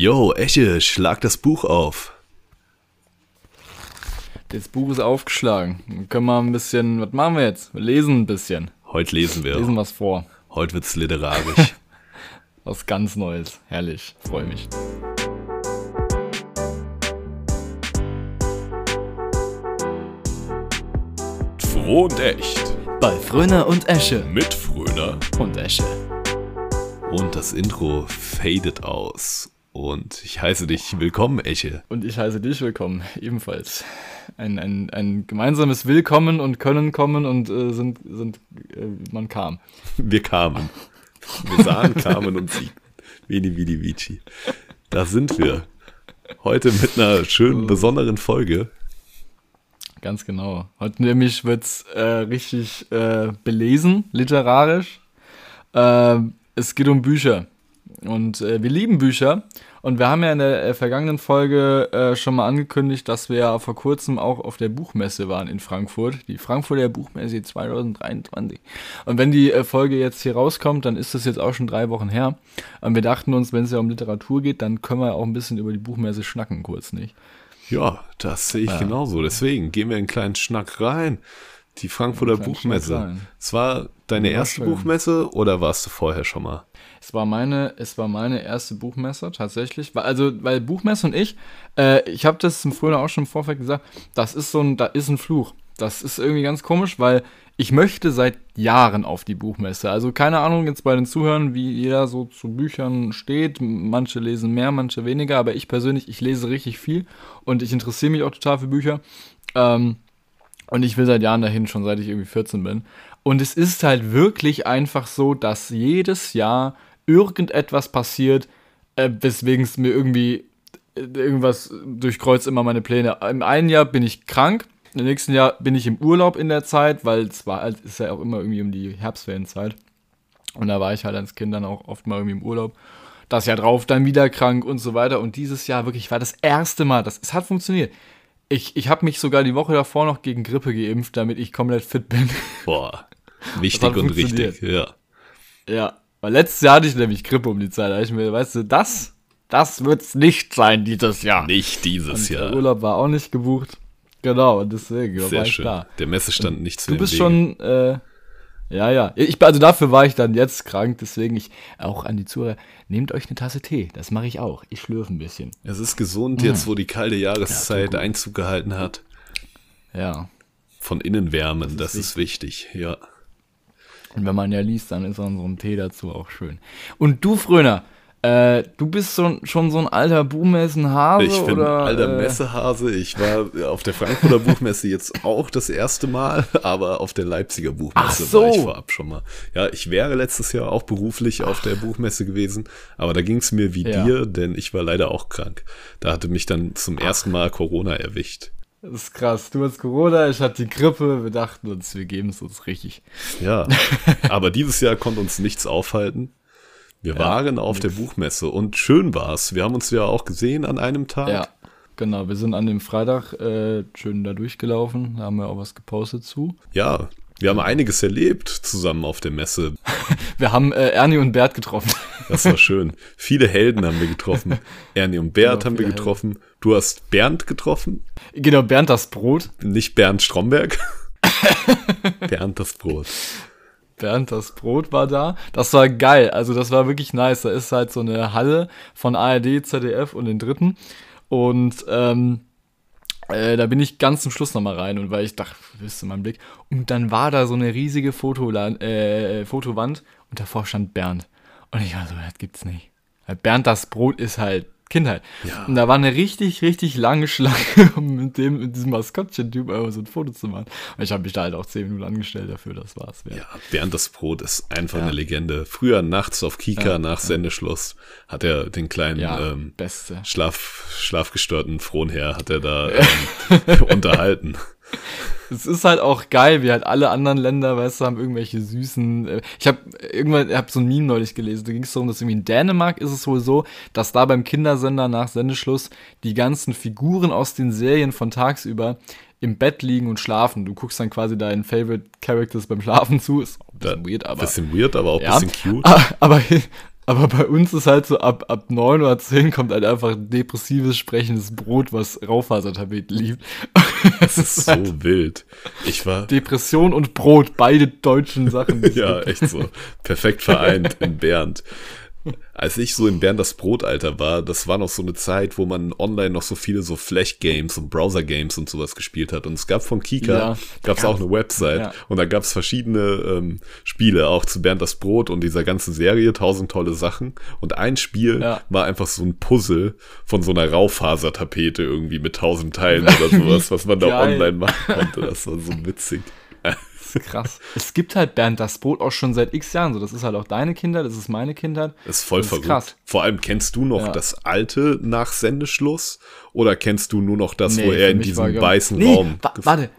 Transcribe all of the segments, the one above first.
Yo, Eche, schlag das Buch auf. Das Buch ist aufgeschlagen. Dann können wir ein bisschen, was machen wir jetzt? Wir lesen ein bisschen. Heute lesen wir. Lesen was vor. Heute wird's literarisch. was ganz Neues. Herrlich. Freue mich. Froh und echt. Bei Fröner und Esche. Mit Fröner und Esche. Und das Intro fadet aus. Und ich heiße dich willkommen, Eche. Und ich heiße dich willkommen, ebenfalls. Ein, ein, ein gemeinsames Willkommen und Können kommen und äh, sind, sind äh, man kam. Wir kamen. Wir sahen, kamen und sie. Vini, Vidi, Vici. Da sind wir. Heute mit einer schönen, besonderen Folge. Ganz genau. Heute nämlich wird es äh, richtig äh, belesen, literarisch. Äh, es geht um Bücher. Und äh, wir lieben Bücher. Und wir haben ja in der äh, vergangenen Folge äh, schon mal angekündigt, dass wir ja vor kurzem auch auf der Buchmesse waren in Frankfurt. Die Frankfurter Buchmesse 2023. Und wenn die Folge jetzt hier rauskommt, dann ist das jetzt auch schon drei Wochen her. Und wir dachten uns, wenn es ja um Literatur geht, dann können wir auch ein bisschen über die Buchmesse schnacken, kurz nicht. Ja, das sehe ich ja. genauso. Deswegen gehen wir einen kleinen Schnack rein. Die Frankfurter Buchmesse. Es war deine war erste schön. Buchmesse oder warst du vorher schon mal? Es war meine, es war meine erste Buchmesse tatsächlich. Also, weil Buchmesse und ich, äh, ich habe das im Frühjahr auch schon im Vorfeld gesagt, das ist so ein, da ist ein Fluch. Das ist irgendwie ganz komisch, weil ich möchte seit Jahren auf die Buchmesse. Also keine Ahnung jetzt bei den Zuhörern, wie jeder so zu Büchern steht. Manche lesen mehr, manche weniger, aber ich persönlich, ich lese richtig viel und ich interessiere mich auch total für Bücher. Ähm, und ich will seit Jahren dahin, schon seit ich irgendwie 14 bin. Und es ist halt wirklich einfach so, dass jedes Jahr irgendetwas passiert, äh, weswegen es mir irgendwie äh, irgendwas durchkreuzt immer meine Pläne. Im einen Jahr bin ich krank im nächsten Jahr bin ich im Urlaub in der Zeit, weil es war, halt, ist ja auch immer irgendwie um die Herbstferienzeit. Und da war ich halt als Kind dann auch oft mal irgendwie im Urlaub. Das Jahr drauf dann wieder krank und so weiter. Und dieses Jahr wirklich war das erste Mal, das, es hat funktioniert. Ich, ich habe mich sogar die Woche davor noch gegen Grippe geimpft, damit ich komplett fit bin. Boah, wichtig und richtig, ja. Ja, weil letztes Jahr hatte ich nämlich Grippe um die Zeit. Da ich mir, weißt du, das, das wird's nicht sein dieses Jahr. Nicht dieses und Jahr. Der Urlaub war auch nicht gebucht. Genau, und deswegen Sehr war schön. da. Der Messestand nicht zu Du bist schon, äh, ja, ja. Ich, also dafür war ich dann jetzt krank, deswegen ich auch an die Zuhörer, nehmt euch eine Tasse Tee. Das mache ich auch. Ich schlürfe ein bisschen. Es ist gesund jetzt, wo die kalte Jahreszeit ja, Einzug gehalten hat. Ja. Von innen wärmen, das, ist, das ist wichtig, ja. Und wenn man ja liest, dann ist unserem Tee dazu auch schön. Und du, Fröner, äh, du bist so, schon so ein alter Buchmessenhase? Ich bin oder, ein alter äh, Messehase. Ich war auf der Frankfurter Buchmesse jetzt auch das erste Mal, aber auf der Leipziger Buchmesse so. war ich vorab schon mal. Ja, ich wäre letztes Jahr auch beruflich auf der Buchmesse gewesen, aber da ging es mir wie ja. dir, denn ich war leider auch krank. Da hatte mich dann zum ersten Mal Corona erwischt. Das ist krass. Du hast Corona, ich hatte die Grippe. Wir dachten uns, wir geben es uns richtig. Ja, aber dieses Jahr konnte uns nichts aufhalten. Wir ja, waren auf nix. der Buchmesse und schön war's. Wir haben uns ja auch gesehen an einem Tag. Ja, genau. Wir sind an dem Freitag äh, schön da durchgelaufen. Da haben wir auch was gepostet zu. Ja, wir haben einiges erlebt zusammen auf der Messe. wir haben äh, Ernie und Bert getroffen. Das war schön. Viele Helden haben wir getroffen. Ernie und Bert genau, haben wir getroffen. Helden. Du hast Bernd getroffen. Genau, Bernd das Brot. Nicht Bernd Stromberg. Bernd das Brot. Bernd das Brot war da. Das war geil. Also das war wirklich nice. Da ist halt so eine Halle von ARD, ZDF und den Dritten. Und ähm, äh, da bin ich ganz zum Schluss nochmal rein und weil ich dachte, wisst ihr mein Blick. Und dann war da so eine riesige Fotolan äh, Fotowand und davor stand Bernd. Und ich war so, das gibt's nicht. Bernd das Brot ist halt Kindheit. Ja. Und da war eine richtig, richtig lange Schlange, um mit dem, mit diesem Maskottchen-Typ einfach so ein Foto zu machen. Und ich habe mich da halt auch zehn Minuten angestellt dafür, das war's. Wert. Ja, Bernd das Brot ist einfach ja. eine Legende. Früher nachts auf Kika ja, nach Sendeschluss hat er den kleinen ähm, beste. Schlaf, schlafgestörten Frohnherr hat er da ähm, unterhalten es ist halt auch geil, wie halt alle anderen Länder, weißt du, haben irgendwelche süßen. Äh, ich habe irgendwann, ich habe so ein Meme neulich gelesen, da ging es darum, dass irgendwie in Dänemark ist es wohl so, dass da beim Kindersender nach Sendeschluss die ganzen Figuren aus den Serien von tagsüber im Bett liegen und schlafen. Du guckst dann quasi deinen Favorite Characters beim Schlafen zu. Ist auch ein bisschen weird, aber. Bisschen weird, aber auch ein ja, bisschen cute. Aber, Aber bei uns ist halt so, ab, ab 9 oder 10 kommt halt einfach depressives, sprechendes Brot, was Raufasertapeten liebt. Das ist so halt wild. Ich war. Depression und Brot, beide deutschen Sachen. ja, echt so. Perfekt vereint in Bernd. Als ich so in Bern das Brotalter war, das war noch so eine Zeit, wo man online noch so viele so Flash-Games und Browser-Games und sowas gespielt hat. Und es gab von Kika, ja, gab es auch eine Website. Ja. Und da gab es verschiedene ähm, Spiele, auch zu Bernd das Brot und dieser ganzen Serie, tausend tolle Sachen. Und ein Spiel ja. war einfach so ein Puzzle von so einer Raufasertapete irgendwie mit tausend Teilen oder sowas, was man da online machen konnte. Das war so witzig ist krass. es gibt halt Bernd das Brot auch schon seit x Jahren so. Das ist halt auch deine Kindheit, das ist meine Kindheit. Das ist voll das ist verrückt. Krass. Vor allem kennst du noch ja. das alte nach Sendeschluss oder kennst du nur noch das, nee, wo er in diesem weißen nee, Raum. Wa warte,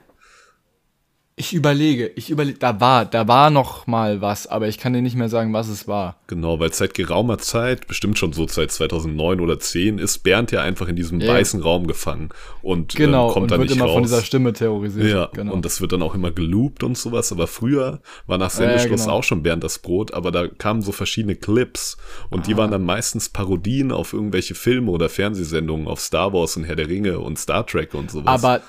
ich überlege, ich überlege, da war, da war noch mal was, aber ich kann dir nicht mehr sagen, was es war. Genau, weil seit geraumer Zeit, bestimmt schon so seit 2009 oder 10, ist Bernd ja einfach in diesem yeah. weißen Raum gefangen und genau, ähm, kommt und dann wird nicht immer raus. von dieser Stimme terrorisiert. Ja, genau. und das wird dann auch immer geloopt und sowas, aber früher war nach Sendeschluss ja, genau. auch schon Bernd das Brot, aber da kamen so verschiedene Clips und ah. die waren dann meistens Parodien auf irgendwelche Filme oder Fernsehsendungen auf Star Wars und Herr der Ringe und Star Trek und sowas. Aber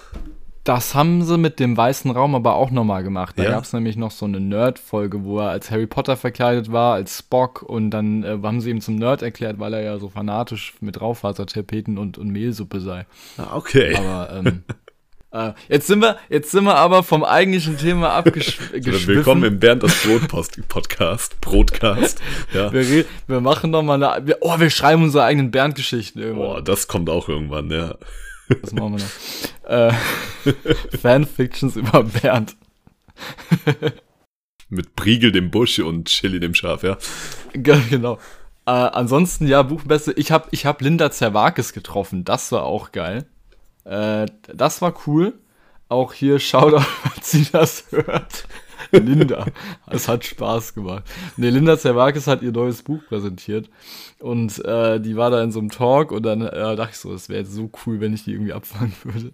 das haben sie mit dem weißen Raum aber auch nochmal gemacht. Da ja. gab es nämlich noch so eine Nerd-Folge, wo er als Harry Potter verkleidet war, als Spock und dann äh, haben sie ihm zum Nerd erklärt, weil er ja so fanatisch mit Raufasertapeten und, und Mehlsuppe sei. Ah, okay. Aber ähm, äh, jetzt sind wir, jetzt sind wir aber vom eigentlichen Thema abgeschwiffen. Willkommen im Bernd das Brot Podcast, Brotcast. Ja. Wir, wir machen noch mal eine, wir, oh, wir schreiben unsere eigenen Bernd-Geschichten irgendwann. Boah, das kommt auch irgendwann, ja. Das machen wir noch. Äh, Fanfictions über Bernd. Mit Priegel dem Busch und Chili dem Schaf, ja. Genau. Äh, ansonsten, ja, Buchmesse. Ich habe ich hab Linda Zerwakis getroffen. Das war auch geil. Äh, das war cool. Auch hier, Shoutout, falls sie das hört. Linda. Es hat Spaß gemacht. Ne, Linda Zerwakis hat ihr neues Buch präsentiert. Und äh, die war da in so einem Talk und dann äh, dachte ich so, es wäre so cool, wenn ich die irgendwie abfangen würde.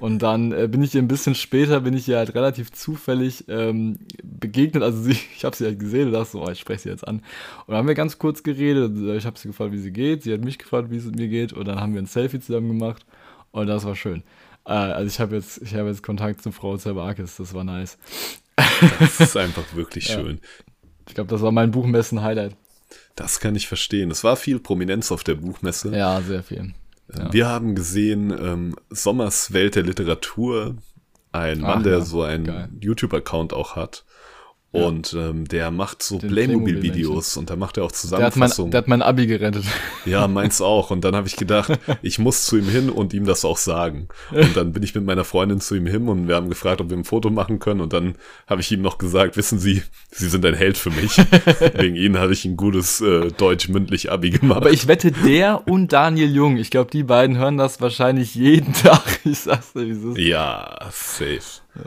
Und dann äh, bin ich ihr ein bisschen später, bin ich ihr halt relativ zufällig ähm, begegnet. Also sie, ich habe sie halt gesehen und dachte so, oh, ich spreche sie jetzt an. Und dann haben wir ganz kurz geredet. Ich habe sie gefragt, wie sie geht. Sie hat mich gefragt, wie es mir geht. Und dann haben wir ein Selfie zusammen gemacht. Und das war schön. Äh, also ich habe jetzt, hab jetzt Kontakt zu Frau Zerwakis. Das war nice. Das ist einfach wirklich schön. Ich glaube, das war mein Buchmessen-Highlight. Das kann ich verstehen. Es war viel Prominenz auf der Buchmesse. Ja, sehr viel. Ja. Wir haben gesehen ähm, Sommers Welt der Literatur, ein Mann, Ach, der ja. so einen YouTube-Account auch hat. Und ähm, der macht so Playmobil-Videos und da macht er auch Zusammenfassungen. Der hat, mein, der hat mein Abi gerettet. Ja, meins auch. Und dann habe ich gedacht, ich muss zu ihm hin und ihm das auch sagen. Und dann bin ich mit meiner Freundin zu ihm hin und wir haben gefragt, ob wir ein Foto machen können. Und dann habe ich ihm noch gesagt, wissen Sie, Sie sind ein Held für mich. Wegen Ihnen habe ich ein gutes äh, Deutsch-mündlich Abi gemacht. Aber ich wette, der und Daniel Jung, ich glaube, die beiden hören das wahrscheinlich jeden Tag. Ich sag's dir, wie es ist. Ja, safe.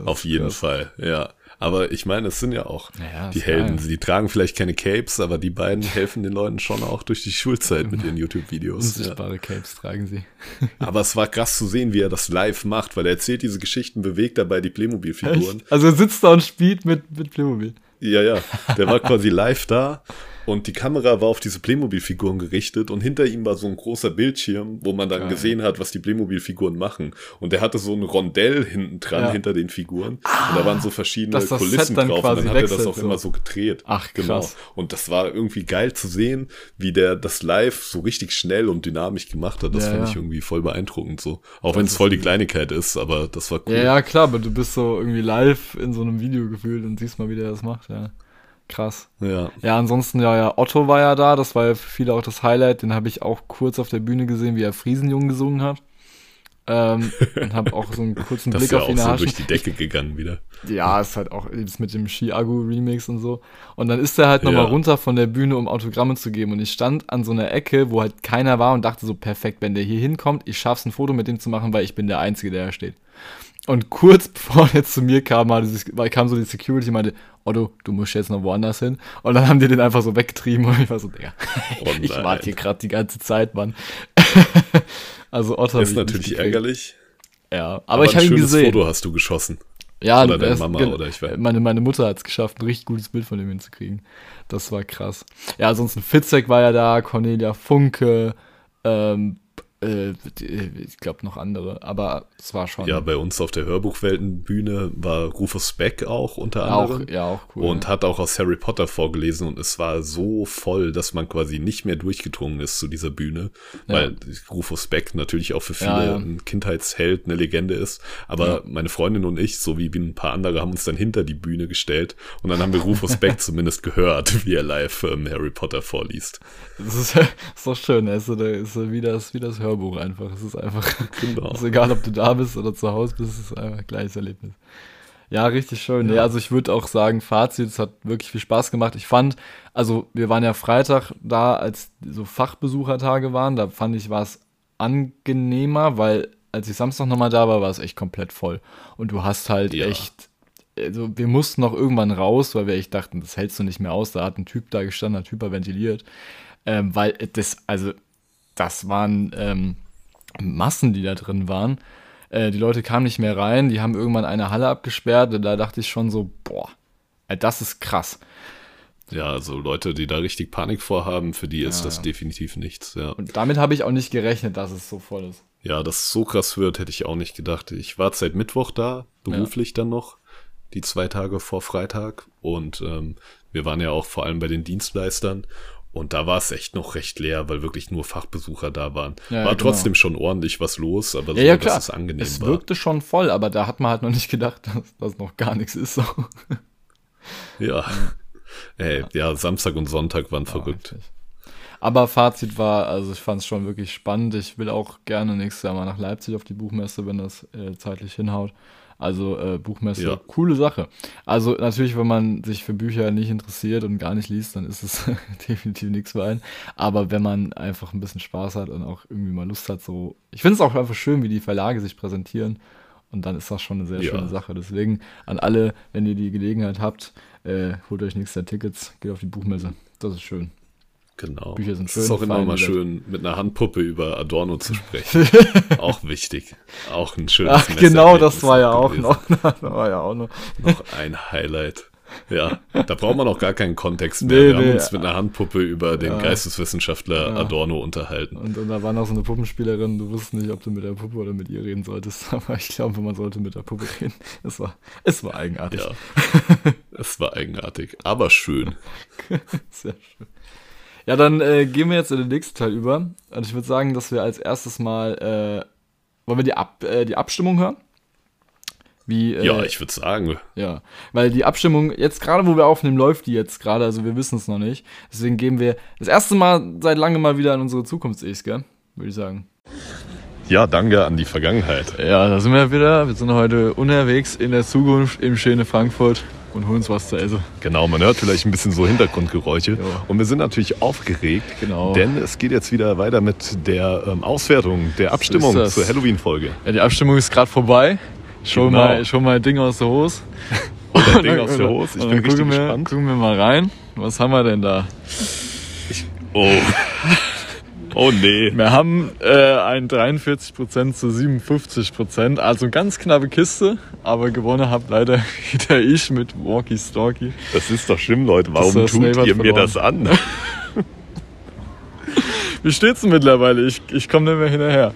Auf jeden krass. Fall, ja. Aber ich meine, es sind ja auch naja, die Helden. Geil. Die tragen vielleicht keine Capes, aber die beiden helfen den Leuten schon auch durch die Schulzeit mit ihren YouTube-Videos. Unsichtbare ja. Capes tragen sie. aber es war krass zu sehen, wie er das live macht, weil er erzählt diese Geschichten, bewegt dabei die Playmobil-Figuren. Also er sitzt da und spielt mit, mit Playmobil. Ja, ja. Der war quasi live da und die Kamera war auf diese Playmobil-Figuren gerichtet und hinter ihm war so ein großer Bildschirm, wo man dann Geil. gesehen hat, was die Playmobil-Figuren machen. Und der hatte so ein Rondell hinten dran ja. hinter den Figuren. Ah, und da waren so verschiedene Kulissen drauf und dann hat er das auch so. immer so gedreht. Ach, genau. krass. Und das war irgendwie geil zu sehen, wie der das live so richtig schnell und dynamisch gemacht hat. Das ja, fand ja. ich irgendwie voll beeindruckend so. Auch wenn es voll die Kleinigkeit ist, aber das war cool. Ja, ja, klar, aber du bist so irgendwie live in so einem Video gefühlt und siehst mal, wie der das macht, ja. Krass. Ja. Ja, ansonsten, ja, ja, Otto war ja da, das war ja für viele auch das Highlight. Den habe ich auch kurz auf der Bühne gesehen, wie er Friesenjung gesungen hat. Ähm, und habe auch so einen kurzen Blick auf ihn Das ist ja auch so durch die Decke gegangen wieder. Ja, ist halt auch das mit dem Ski-Agu-Remix und so. Und dann ist er halt nochmal ja. runter von der Bühne, um Autogramme zu geben. Und ich stand an so einer Ecke, wo halt keiner war und dachte so, perfekt, wenn der hier hinkommt, ich schaff's ein Foto mit dem zu machen, weil ich bin der Einzige, der da steht. Und kurz bevor er zu mir kam, kam so die Security und meinte, Otto, du musst jetzt noch woanders hin. Und dann haben die den einfach so weggetrieben und ich war so, Digga, oh ich warte hier gerade die ganze Zeit, Mann. also Otto ist natürlich ärgerlich. Ja, aber, aber ich habe ihn gesehen. Foto hast du geschossen. Ja, oder deine Mama oder ich weiß. Meine, meine Mutter hat es geschafft, ein richtig gutes Bild von dem hinzukriegen. Das war krass. Ja, ansonsten Fitzek war ja da, Cornelia Funke, ähm, äh, ich glaube noch andere, aber es war schon Ja, bei uns auf der Hörbuchweltenbühne war Rufus Beck auch unter auch, anderem. ja, auch cool. Und hat auch aus Harry Potter vorgelesen und es war so voll, dass man quasi nicht mehr durchgedrungen ist zu dieser Bühne, Ja. weil Rufus Beck natürlich auch für viele Ja, ja. ein Kindheitsheld, eine Legende ist. Aber meine Freundin und ich, so wie ein paar andere, haben uns dann hinter die Bühne gestellt und dann haben wir Rufus Beck zumindest gehört, wie er live ähm, Harry Potter vorliest. Das ist, ist doch schön, es ist, so- ist so wie, das, wie das Hörbuch einfach. Es ist einfach, Genau. ist egal, ob du da bist oder zu Hause bist, es ist einfach ein gleiches Erlebnis. Ja, richtig schön. Ja. also ich würde auch sagen, Fazit, es hat wirklich viel Spaß gemacht. Ich fand, also wir waren ja Freitag da, als so Fachbesuchertage waren, da fand ich, war es angenehmer, weil als ich Samstag nochmal da war, war es echt komplett voll. Und du hast halt Ja. echt, also wir mussten noch irgendwann raus, weil wir echt dachten, das hältst du nicht mehr aus. Da hat ein Typ da gestanden, hat hyperventiliert. Ähm, weil das, also, das waren ähm, Massen, die da drin waren. Äh, die Leute kamen nicht mehr rein, die haben irgendwann eine Halle abgesperrt. Da dachte ich schon so, boah, das ist krass. Ja, also Leute, die da richtig Panik vorhaben, für die ist Ja, das ja. definitiv nichts. Ja. Und damit habe ich auch nicht gerechnet, dass es so voll ist. Ja, dass es so krass wird, hätte ich auch nicht gedacht. Ich war seit Mittwoch da, beruflich dann noch, die zwei Tage vor Freitag. Und ähm, wir waren ja auch vor allem bei den Dienstleistern. Und da war es echt noch recht leer, weil wirklich nur Fachbesucher da waren. Ja, ja, war genau. trotzdem schon ordentlich was los, aber so, Ja, ja, dass es angenehm Es war. wirkte schon voll, aber da hat man halt noch nicht gedacht, dass das noch gar nichts ist. So. Ja. Ey, ja, Samstag und Sonntag waren verrückt. Heftig. Aber Fazit war, also ich fand es schon wirklich spannend. Ich will auch gerne nächstes Jahr mal nach Leipzig auf die Buchmesse, wenn das äh, zeitlich hinhaut. Also äh, Buchmesse, Ja. coole Sache. Also natürlich, wenn man sich für Bücher nicht interessiert und gar nicht liest, dann ist es definitiv nichts für einen. Aber wenn man einfach ein bisschen Spaß hat und auch irgendwie mal Lust hat, so. Ich finde es auch einfach schön, wie die Verlage sich präsentieren. Und dann ist das schon eine sehr Ja. schöne Sache. Deswegen an alle, wenn ihr die Gelegenheit habt, äh, holt euch nächstes Jahr Tickets, geht auf die Buchmesse. Das ist schön. Genau. Bücher sind es schön, ist auch immer mal schön, mit einer Handpuppe über Adorno zu sprechen. auch wichtig. Auch ein schönes Ach, genau, das war ja auch noch. Das war ja auch noch. noch ein Highlight. Ja, da braucht man auch gar keinen Kontext mehr. Nee, Wir haben nee. uns mit einer Handpuppe über den Ja. Geisteswissenschaftler Ja. Adorno unterhalten. Und, und da war noch so eine Puppenspielerin, du wusstest nicht, ob du mit der Puppe oder mit ihr reden solltest, aber ich glaube, man sollte mit der Puppe reden. Es war, es war eigenartig. Ja, es war eigenartig, aber schön. Sehr schön. Ja, dann äh, gehen wir jetzt in den nächsten Teil über. Und ich würde sagen, dass wir als erstes mal, äh, wollen wir die, Ab äh, die Abstimmung hören? Wie, äh, Ja, ich würde sagen, Ja, weil die Abstimmung, jetzt gerade wo wir aufnehmen, läuft die jetzt gerade, also wir wissen es noch nicht. Deswegen gehen wir das erste Mal seit langem mal wieder in unsere Zukunfts-Ichs, gell? Würde ich sagen. ja, danke an die Vergangenheit. Ja, da sind wir wieder. Wir sind heute unterwegs in der Zukunft im schönen Frankfurt und holen uns was zu essen. Genau, man hört vielleicht ein bisschen so Hintergrundgeräusche. Ja. Und wir sind natürlich aufgeregt, Genau. denn es geht jetzt wieder weiter mit der ähm, Auswertung der Abstimmung das. zur Halloween-Folge. Ja, die Abstimmung ist gerade vorbei. Schon, Genau. mal, schon mal Ding aus der Hose. Oder Ding aus der Hose. Ich bin richtig wir, gespannt. Gucken wir mal rein. Was haben wir denn da? Oh. Oh nee. Wir haben äh, ein 43% zu 57%, also eine ganz knappe Kiste, aber gewonnen habt leider wieder ich mit Walkie Stalky. Das ist doch schlimm, Leute. Das Warum Snape tut ihr mir verloren. das an? Wie steht's denn mittlerweile? Ich, ich komme nicht mehr hinterher.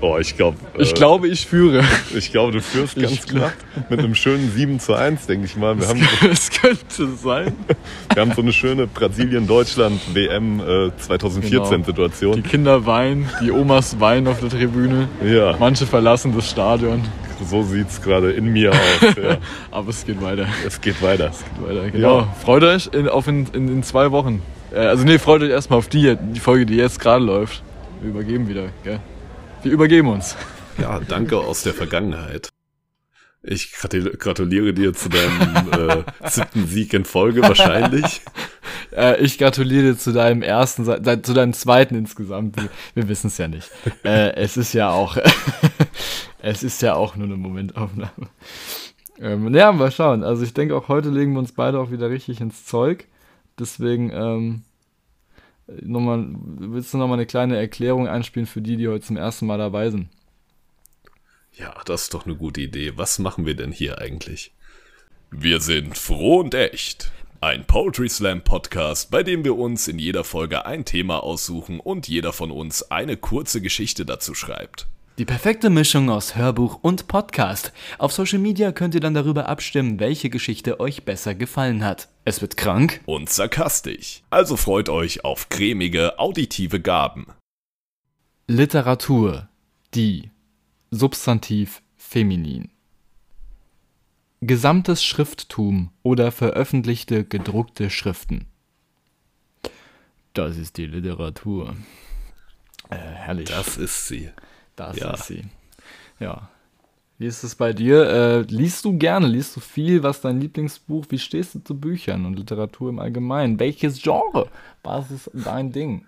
Oh, ich glaube, Ich glaube, ich führe. ich glaube, du führst ganz Ich- knapp mit einem schönen 7 zu 1, denke ich mal. Wir haben, Es könnte sein. wir haben so eine schöne Brasilien-Deutschland WM äh, 2014 Die Situation. Kinder weinen, die Omas weinen auf der Tribüne. Ja, Manche verlassen das Stadion, so sieht's gerade in mir aus. Ja. aber es geht weiter. Es geht weiter. weiter. Genau. Ja. Freut euch in, auf in, in, in zwei Wochen. Äh, also nee, freut euch erstmal auf die, die Folge, die jetzt gerade läuft. Wir übergeben wieder, gell? Wir übergeben uns. Ja, danke aus der Vergangenheit. Ich gratul- gratuliere dir zu deinem äh, siebten Sieg in Folge wahrscheinlich. Äh, ich gratuliere dir zu deinem ersten, zu deinem zweiten insgesamt. Wir, wir wissen es ja nicht. Äh, es ist ja auch, es ist ja auch nur eine Momentaufnahme. Ähm, ja, mal schauen. Also ich denke auch heute legen wir uns beide auch wieder richtig ins Zeug. Deswegen, ähm, nochmal, willst du nochmal eine kleine Erklärung einspielen für die, die heute zum ersten Mal dabei sind? Ja, das ist doch eine gute Idee. Was machen wir denn hier eigentlich? Wir sind froh und echt. Ein Poetry Slam Podcast, bei dem wir uns in jeder Folge ein Thema aussuchen und jeder von uns eine kurze Geschichte dazu schreibt. Die perfekte Mischung aus Hörbuch und Podcast. Auf Social Media könnt ihr dann darüber abstimmen, welche Geschichte euch besser gefallen hat. Es wird krank und sarkastisch. Also freut euch auf cremige auditive Gaben. Literatur. Die. Substantiv feminin. Gesamtes Schrifttum oder veröffentlichte gedruckte Schriften. Das ist die Literatur. Äh, herrlich. Das ist sie. Das ja. ist sie. Ja. Wie ist es bei dir? Äh, liest du gerne? Liest du viel? Was ist dein Lieblingsbuch? Wie stehst du zu Büchern und Literatur im Allgemeinen? Welches Genre? Was ist dein Ding?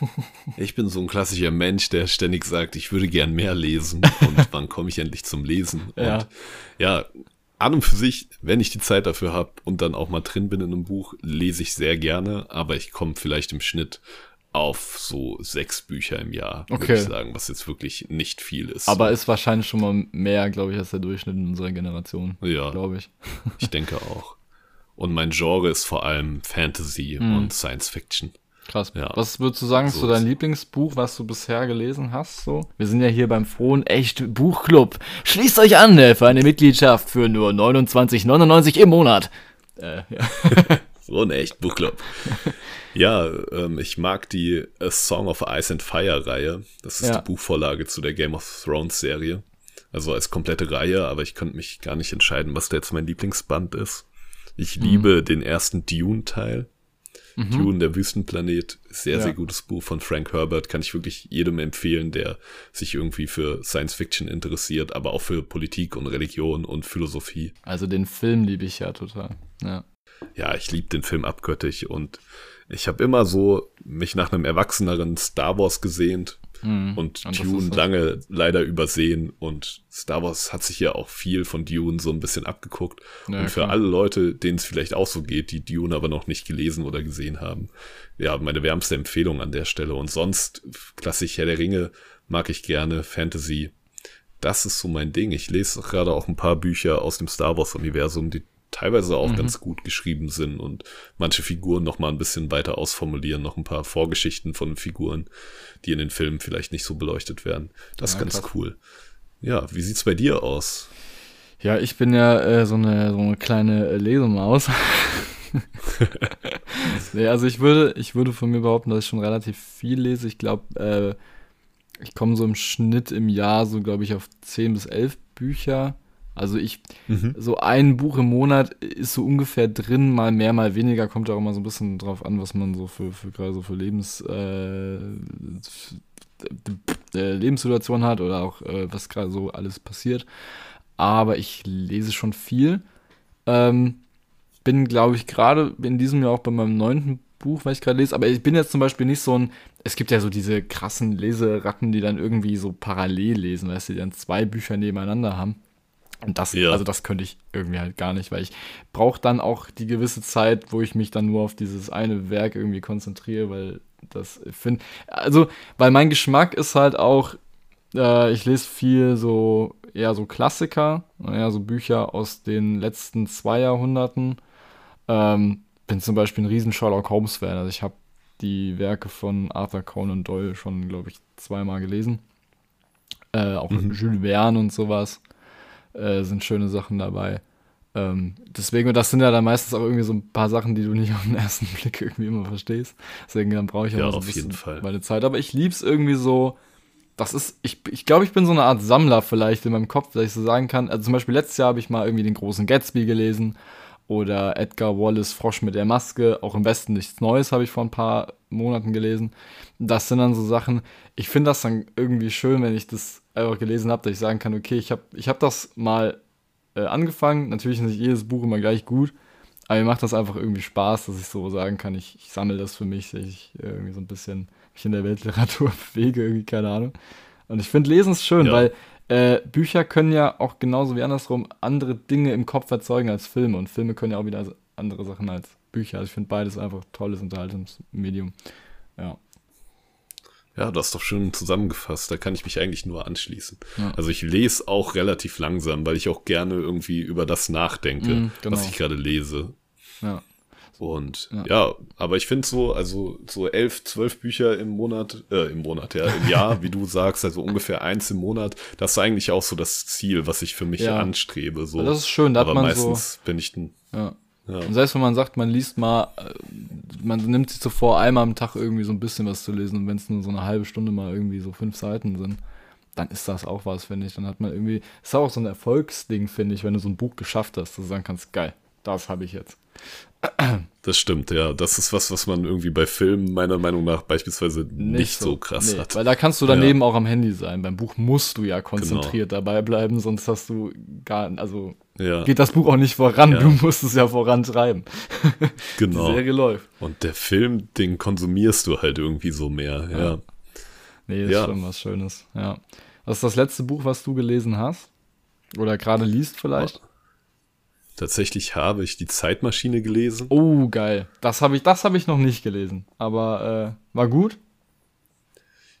Ich bin so ein klassischer Mensch, der ständig sagt, ich würde gern mehr lesen und wann komme ich endlich zum Lesen? Ja. Und ja, an und für sich, wenn ich die Zeit dafür habe und dann auch mal drin bin in einem Buch, lese ich sehr gerne, aber ich komme vielleicht im Schnitt auf so sechs Bücher im Jahr, okay. würde ich sagen, was jetzt wirklich nicht viel ist. Aber ist wahrscheinlich schon mal mehr, glaube ich, als der Durchschnitt in unserer Generation. Ja. Glaube ich. ich denke auch. Und mein Genre ist vor allem Fantasy mm. und Science Fiction. Krass. Ja. Was würdest du sagen, so ist so dein Lieblingsbuch, was du bisher gelesen hast? So? Wir sind ja hier beim frohen Echt Buchclub. Schließt euch an für eine Mitgliedschaft für nur 29,99 im Monat. Äh, ja. so ein Echt Buchclub. Ja, ähm, ich mag die A Song of Ice and Fire Reihe. Das ist ja. die Buchvorlage zu der Game of Thrones Serie. Also als komplette Reihe, aber ich könnte mich gar nicht entscheiden, was da jetzt mein Lieblingsband ist. Ich mhm. liebe den ersten Dune-Teil. Mhm. Dune, der Wüstenplanet, sehr, ja. sehr gutes Buch von Frank Herbert, kann ich wirklich jedem empfehlen, der sich irgendwie für Science Fiction interessiert, aber auch für Politik und Religion und Philosophie. Also den Film liebe ich ja total. Ja, ja ich liebe den Film abgöttisch und ich habe immer so mich nach einem erwachseneren Star Wars gesehnt mhm. und, und Dune lange leider übersehen und Star Wars hat sich ja auch viel von Dune so ein bisschen abgeguckt ja, und für klar. alle Leute, denen es vielleicht auch so geht, die Dune aber noch nicht gelesen oder gesehen haben, ja, meine wärmste Empfehlung an der Stelle und sonst klassisch Herr der Ringe mag ich gerne, Fantasy, das ist so mein Ding. Ich lese gerade auch ein paar Bücher aus dem Star Wars Universum, die teilweise auch mhm. ganz gut geschrieben sind und manche Figuren noch mal ein bisschen weiter ausformulieren, noch ein paar Vorgeschichten von Figuren, die in den Filmen vielleicht nicht so beleuchtet werden. Das ja, ist ganz krass. cool. Ja, wie sieht's bei dir aus? Ja, ich bin ja äh, so, eine, so eine kleine äh, Lesemaus. nee, also ich würde, ich würde von mir behaupten, dass ich schon relativ viel lese. Ich glaube, äh, ich komme so im Schnitt im Jahr so, glaube ich, auf 10 bis 11 Bücher. Also ich, mhm. so ein Buch im Monat ist so ungefähr drin, mal mehr, mal weniger, kommt auch immer so ein bisschen drauf an, was man so für, für gerade so für Lebens, äh, äh, Lebenssituation hat oder auch äh, was gerade so alles passiert. Aber ich lese schon viel. Ähm, bin, glaube ich, gerade in diesem Jahr auch bei meinem neunten Buch, was ich gerade lese. Aber ich bin jetzt zum Beispiel nicht so ein. Es gibt ja so diese krassen Leseratten, die dann irgendwie so parallel lesen, weißt du, die dann zwei Bücher nebeneinander haben. Und das, ja. also das könnte ich irgendwie halt gar nicht, weil ich brauche dann auch die gewisse Zeit, wo ich mich dann nur auf dieses eine Werk irgendwie konzentriere, weil das finde, also, weil mein Geschmack ist halt auch, äh, ich lese viel so, eher so Klassiker, eher so Bücher aus den letzten zwei Jahrhunderten. Ähm, bin zum Beispiel ein riesen Sherlock Holmes-Fan, also ich habe die Werke von Arthur Conan Doyle schon, glaube ich, zweimal gelesen. Äh, auch mhm. Jules Verne und sowas äh, sind schöne Sachen dabei. Ähm, deswegen, und das sind ja dann meistens auch irgendwie so ein paar Sachen, die du nicht auf den ersten Blick irgendwie immer verstehst. Deswegen dann brauche ich ja, so ein bisschen meine Zeit. Aber ich liebe es irgendwie so. Das ist, ich, ich glaube, ich bin so eine Art Sammler vielleicht in meinem Kopf, dass ich so sagen kann. Also zum Beispiel letztes Jahr habe ich mal irgendwie den großen Gatsby gelesen oder Edgar Wallace Frosch mit der Maske. Auch im Westen nichts Neues habe ich vor ein paar Monaten gelesen. Das sind dann so Sachen, ich finde das dann irgendwie schön, wenn ich das einfach gelesen habe, dass ich sagen kann, okay, ich habe ich hab das mal äh, angefangen. Natürlich ist nicht jedes Buch immer gleich gut, aber mir macht das einfach irgendwie Spaß, dass ich so sagen kann, ich, ich sammle das für mich, dass ich irgendwie so ein bisschen mich in der Weltliteratur bewege, irgendwie, keine Ahnung. Und ich finde Lesen ist schön, ja. weil äh, Bücher können ja auch genauso wie andersrum andere Dinge im Kopf erzeugen als Filme. Und Filme können ja auch wieder andere Sachen als Bücher. Also ich finde beides einfach tolles Unterhaltungsmedium. Ja. Ja, du hast doch schön zusammengefasst. Da kann ich mich eigentlich nur anschließen. Ja. Also ich lese auch relativ langsam, weil ich auch gerne irgendwie über das nachdenke, Mm, genau. was ich gerade lese. Ja. Und Ja. ja, aber ich finde so, also so elf, zwölf Bücher im Monat, äh, im Monat, ja, im Jahr, wie du sagst, also ungefähr eins im Monat, das ist eigentlich auch so das Ziel, was ich für mich Ja. anstrebe. So. Das ist schön, da hat aber man so- meistens bin ich ein, Ja. Ja, Und selbst wenn man sagt, man liest mal, äh, man nimmt sich so vor, einmal am Tag irgendwie so ein bisschen was zu lesen und wenn es nur so eine halbe Stunde mal irgendwie so fünf Seiten sind, dann ist das auch was, finde ich. Dann hat man irgendwie, ist auch so ein Erfolgsding, finde ich, wenn du so ein Buch geschafft hast, dass du sagen kannst, geil, das habe ich jetzt. das stimmt, ja. Das ist was, was man irgendwie bei Filmen meiner Meinung nach beispielsweise nicht, so, krass nee, hat. Weil da kannst du daneben auch am Handy sein. Beim Buch musst du ja konzentriert Genau. dabei bleiben, sonst hast du gar, also Ja, geht das Buch auch nicht voran. Ja. Du musst es ja vorantreiben. genau. Die Serie läuft. Und der Film, den konsumierst du halt irgendwie so mehr, ja. Ja. Nee, ist Ja. schon was Schönes. Ja. Was ist das letzte Buch, was du gelesen hast? Oder gerade liest vielleicht? Tatsächlich habe ich die Zeitmaschine gelesen. Oh, geil. Das habe ich, das habe ich noch nicht gelesen. Aber äh, war gut.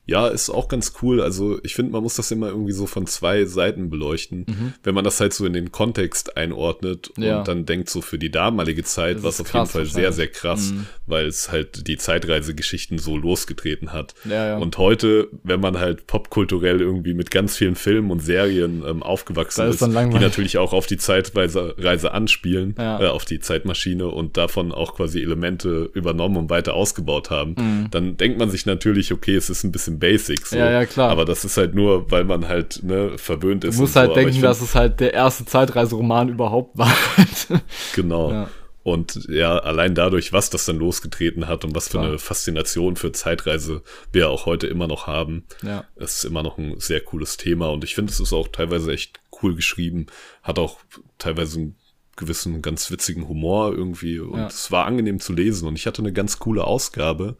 Ja, ist auch ganz cool. Also ich finde, man muss das immer irgendwie so von zwei Seiten beleuchten. Wenn man das halt so in den Kontext einordnet Mhm. Ja. und dann denkt so für die damalige Zeit, was auf krass jeden Fall sehr, sehr krass, Mhm. weil es halt die Zeitreisegeschichten so losgetreten hat. Ja, ja. Und heute, wenn man halt popkulturell irgendwie mit ganz vielen Filmen und Serien ähm, aufgewachsen Da ist ist, die natürlich auch auf die Zeitreise Reise anspielen, äh, auf die Zeitmaschine und davon auch quasi Elemente übernommen und weiter ausgebaut haben, Mhm. dann denkt man sich natürlich, okay, es ist ein bisschen basic. So. Ja, ja, klar. Aber das ist halt nur, weil man halt ne, verwöhnt ist. Du musst halt so. Denken, ich dass es halt der erste Zeitreiseroman überhaupt war. find, Genau. Ja. Und ja, allein dadurch, was das dann losgetreten hat und was für Klar. eine Faszination für Zeitreise wir auch heute immer noch haben, ja. Es ist immer noch ein sehr cooles Thema und ich finde, es ist auch teilweise echt cool geschrieben. Hat auch teilweise einen gewissen, ganz witzigen Humor irgendwie und Ja. es war angenehm zu lesen und ich hatte eine ganz coole Ausgabe,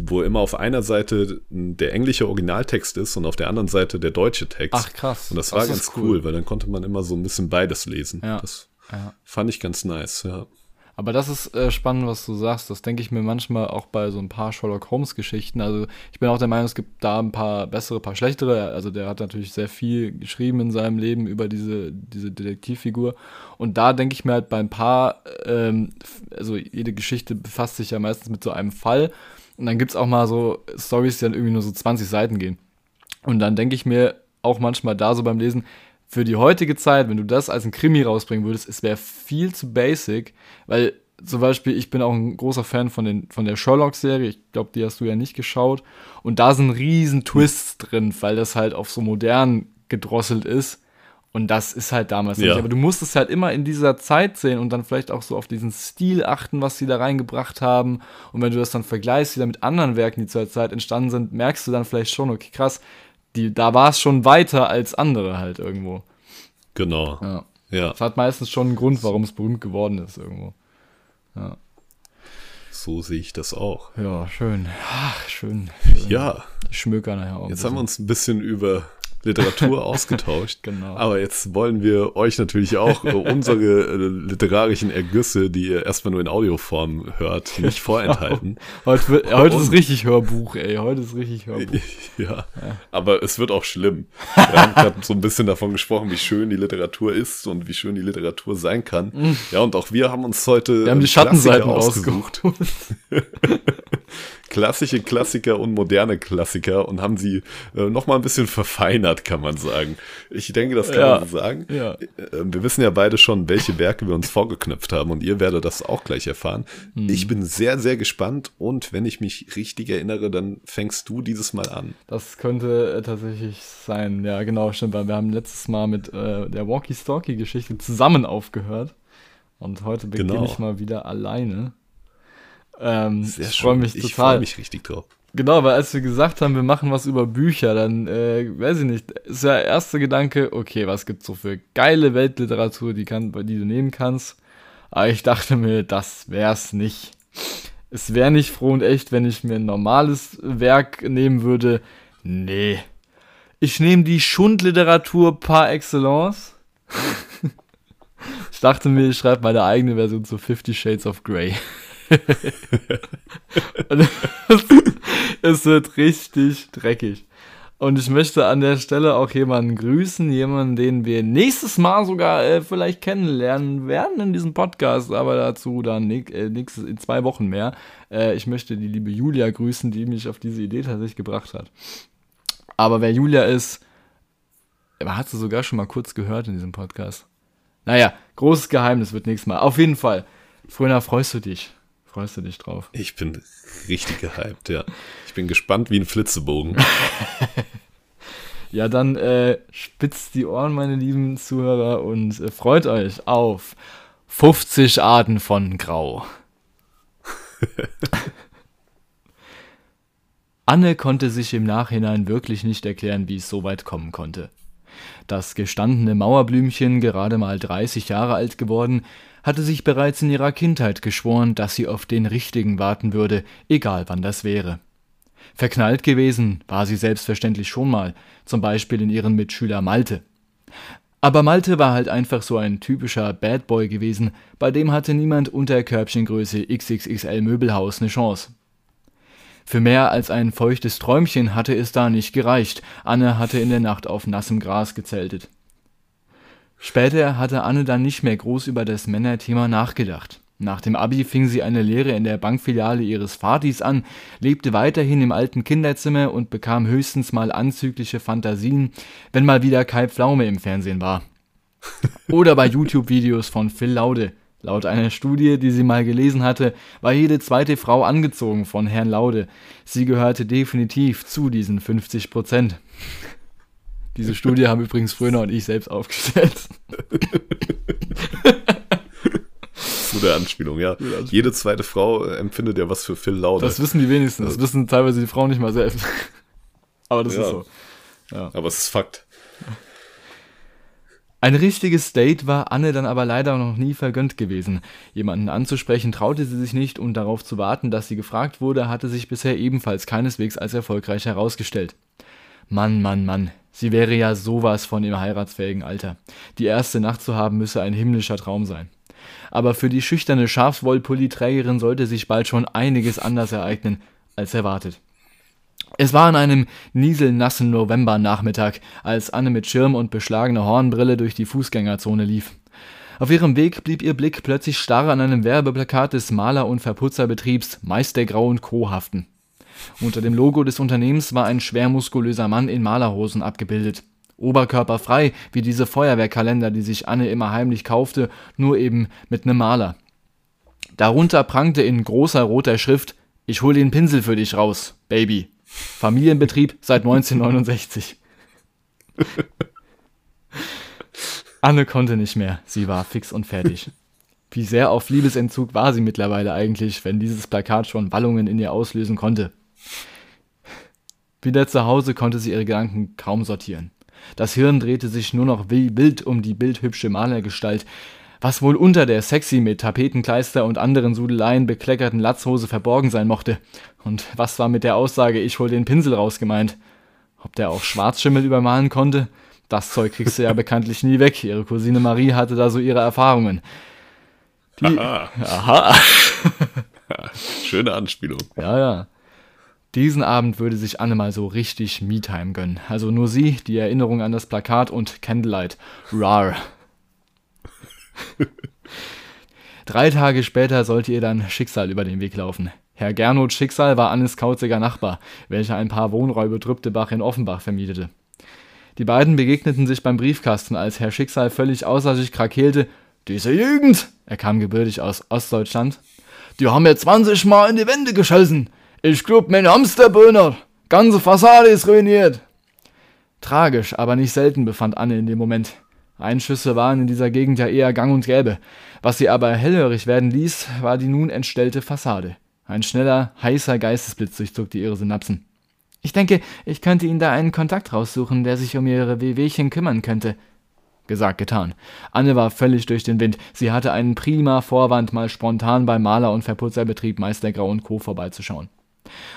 wo immer auf einer Seite der englische Originaltext ist und auf der anderen Seite der deutsche Text. Ach, krass. Und das, Das war ist ganz cool. cool. weil dann konnte man immer so ein bisschen beides lesen. Ja. Das ja. fand ich ganz nice, ja. Aber das ist äh, spannend, was du sagst. Das denke ich mir manchmal auch bei so ein paar Sherlock Holmes Geschichten. Also ich bin auch der Meinung, es gibt da ein paar bessere, paar schlechtere. Also der hat natürlich sehr viel geschrieben in seinem Leben über diese, diese Detektivfigur. Und da denke ich mir halt bei ein paar, ähm, also jede Geschichte befasst sich ja meistens mit so einem Fall. Und dann gibt es auch mal so Stories, die dann irgendwie nur so 20 Seiten gehen. Und dann denke ich mir auch manchmal da so beim Lesen, für die heutige Zeit, wenn du das als ein Krimi rausbringen würdest, es wäre viel zu basic, weil zum Beispiel, ich bin auch ein großer Fan von, den, von der Sherlock-Serie, ich glaube, die hast du ja nicht geschaut, und da sind riesen Twists drin, weil das halt auf so modern gedrosselt ist. Und das ist halt damals Ja. nicht. Aber du musst es halt immer in dieser Zeit sehen und dann vielleicht auch so auf diesen Stil achten, was sie da reingebracht haben. Und wenn du das dann vergleichst wieder mit anderen Werken, die zur Zeit entstanden sind, merkst du dann vielleicht schon, okay, krass, die, da war es schon weiter als andere halt irgendwo. Genau. Ja. Ja, Das hat meistens schon einen Grund, warum es berühmt geworden ist irgendwo. Ja, so sehe ich das auch. ja schön. Ach, schön. Ja, Ich schmöker nachher auch. Jetzt haben wir uns ein bisschen über Literatur ausgetauscht. Genau. Aber jetzt wollen wir euch natürlich auch äh, unsere äh, literarischen Ergüsse, die ihr erstmal nur in Audioform hört, nicht vorenthalten. Heute, wird, heute ist richtig Hörbuch, ey. Heute ist richtig Hörbuch. Ja, aber es wird auch schlimm. Wir haben gerade so ein bisschen davon gesprochen, wie schön die Literatur ist und wie schön die Literatur sein kann. Ja, und auch wir haben uns heute Mhm. Wir haben die Schattenseiten Klassiker rausgesucht. Klassische Klassiker und moderne Klassiker und haben sie äh, noch mal ein bisschen verfeinert, kann man sagen. Ich denke, das kann Ja. man so sagen. Ja. Äh, Wir wissen ja beide schon, welche Werke wir uns vorgeknöpft haben und ihr werdet das auch gleich erfahren. Mhm. Ich bin sehr, sehr gespannt und wenn ich mich richtig erinnere, dann fängst du dieses Mal an. Das könnte äh, tatsächlich sein. Ja, genau, stimmt. Weil wir haben letztes Mal mit äh, der Walkie-Stalkie-Geschichte zusammen aufgehört. Und heute beginne Genau. ich mal wieder alleine. Ähm, Sehr ich freue mich Ich total. freue mich richtig drauf. Genau, weil als wir gesagt haben, wir machen was über Bücher, dann, äh, weiß ich nicht, ist der erste Gedanke, okay, was gibt's so für geile Weltliteratur, die, kann, die du nehmen kannst. Aber ich dachte mir, das wär's nicht. Es wäre nicht froh und echt, wenn ich mir ein normales Werk nehmen würde. Nee. Ich nehme die Schundliteratur par excellence. ich dachte mir, ich schreibe meine eigene Version zu Fifty Shades of Grey. Es wird richtig dreckig. Und ich möchte an der Stelle auch jemanden grüßen, jemanden, den wir nächstes Mal sogar äh, vielleicht kennenlernen werden in diesem Podcast, aber dazu dann äh, nächstes, in zwei Wochen mehr. Äh, ich möchte die liebe Julia grüßen, die mich auf diese Idee tatsächlich gebracht hat. Aber wer Julia ist, hat sie sogar schon mal kurz gehört in diesem Podcast. Naja, großes Geheimnis wird nächstes Mal. Auf jeden Fall. Fröner, freust du dich? Freust du dich drauf? Ich bin richtig gehypt, ja. Ich bin gespannt wie ein Flitzebogen. ja, dann äh, spitzt die Ohren, meine lieben Zuhörer, und äh, freut euch auf 50 Arten von Grau. Anne konnte sich im Nachhinein wirklich nicht erklären, wie es so weit kommen konnte. Das gestandene Mauerblümchen, gerade mal 30 Jahre alt geworden, hatte sich bereits in ihrer Kindheit geschworen, dass sie auf den Richtigen warten würde, egal wann das wäre. Verknallt gewesen war sie selbstverständlich schon mal, zum Beispiel in ihren Mitschüler Malte. Aber Malte war halt einfach so ein typischer Bad Boy gewesen, bei dem hatte niemand unter Körbchengröße XXXL Möbelhaus eine Chance. Für mehr als ein feuchtes Träumchen hatte es da nicht gereicht. Anne hatte in der Nacht auf nassem Gras gezeltet. Später hatte Anne dann nicht mehr groß über das Männerthema nachgedacht. Nach dem Abi fing sie eine Lehre in der Bankfiliale ihres Vatis an, lebte weiterhin im alten Kinderzimmer und bekam höchstens mal anzügliche Fantasien, wenn mal wieder Kai Pflaume im Fernsehen war. Oder bei YouTube-Videos von Phil Laude. Laut einer Studie, die sie mal gelesen hatte, war jede zweite Frau angezogen von Herrn Laude. Sie gehörte definitiv zu diesen 50 Prozent. Diese Studie haben übrigens Fröner und ich selbst aufgestellt. Gute Anspielung, ja. Gute Anspielung. Jede zweite Frau empfindet ja was für Phil Laude. Das wissen die wenigsten. Das wissen teilweise die Frauen nicht mal selbst. Aber das ja. ist so. Ja. Aber es ist Fakt. Ein richtiges Date war Anne dann aber leider noch nie vergönnt gewesen. Jemanden anzusprechen traute sie sich nicht und darauf zu warten, dass sie gefragt wurde, hatte sich bisher ebenfalls keineswegs als erfolgreich herausgestellt. Mann, Mann, Mann, sie wäre ja sowas von im heiratsfähigen Alter. Die erste Nacht zu haben müsse ein himmlischer Traum sein. Aber für die schüchterne Schafswollpulliträgerin sollte sich bald schon einiges anders ereignen als erwartet. Es war an einem nieselnassen Novembernachmittag, als Anne mit Schirm und beschlagener Hornbrille durch die Fußgängerzone lief. Auf ihrem Weg blieb ihr Blick plötzlich starr an einem Werbeplakat des Maler- und Verputzerbetriebs Meistergrau und Co. haften. Unter dem Logo des Unternehmens war ein schwermuskulöser Mann in Malerhosen abgebildet. Oberkörperfrei, wie diese Feuerwehrkalender, die sich Anne immer heimlich kaufte, nur eben mit nem Maler. Darunter prangte in großer roter Schrift Ich hol den Pinsel für dich raus, Baby. Familienbetrieb seit 1969. Anne konnte nicht mehr, sie war fix und fertig. Wie sehr auf Liebesentzug war sie mittlerweile eigentlich, wenn dieses Plakat schon Wallungen in ihr auslösen konnte. Wieder zu Hause konnte sie ihre Gedanken kaum sortieren. Das Hirn drehte sich nur noch wild um die bildhübsche Malergestalt, was wohl unter der sexy mit Tapetenkleister und anderen Sudeleien bekleckerten Latzhose verborgen sein mochte. Und was war mit der Aussage, ich hol den Pinsel raus gemeint? Ob der auch Schwarzschimmel übermalen konnte? Das Zeug kriegst du ja bekanntlich nie weg. Ihre Cousine Marie hatte da so ihre Erfahrungen. Die, aha. aha. Schöne Anspielung. Ja, ja. Diesen Abend würde sich Anne mal so richtig Me-Time gönnen. Also nur sie, die Erinnerung an das Plakat und Candlelight. Rar. Drei Tage später sollte ihr dann Schicksal über den Weg laufen. Herr Gernot Schicksal war Annes kauziger Nachbar, welcher ein paar Wohnräume Trübtebach in Offenbach vermietete. Die beiden begegneten sich beim Briefkasten, als Herr Schicksal völlig außer sich krakeelte, diese Jugend, er kam gebürtig aus Ostdeutschland, die haben mir 20 Mal in die Wände geschossen. Ich glaub, mein Hamsterböhner. Ganze Fassade ist ruiniert. Tragisch, aber nicht selten befand Anne in dem Moment. Einschüsse waren in dieser Gegend ja eher gang und gäbe. Was sie aber hellhörig werden ließ, war die nun entstellte Fassade. Ein schneller, heißer Geistesblitz durchzuckte ihre Synapsen. Ich denke, ich könnte Ihnen da einen Kontakt raussuchen, der sich um Ihre Wehwehchen kümmern könnte. Gesagt, getan. Anne war völlig durch den Wind. Sie hatte einen prima Vorwand, mal spontan beim Maler- und Verputzerbetrieb Meistergrau und Co. vorbeizuschauen.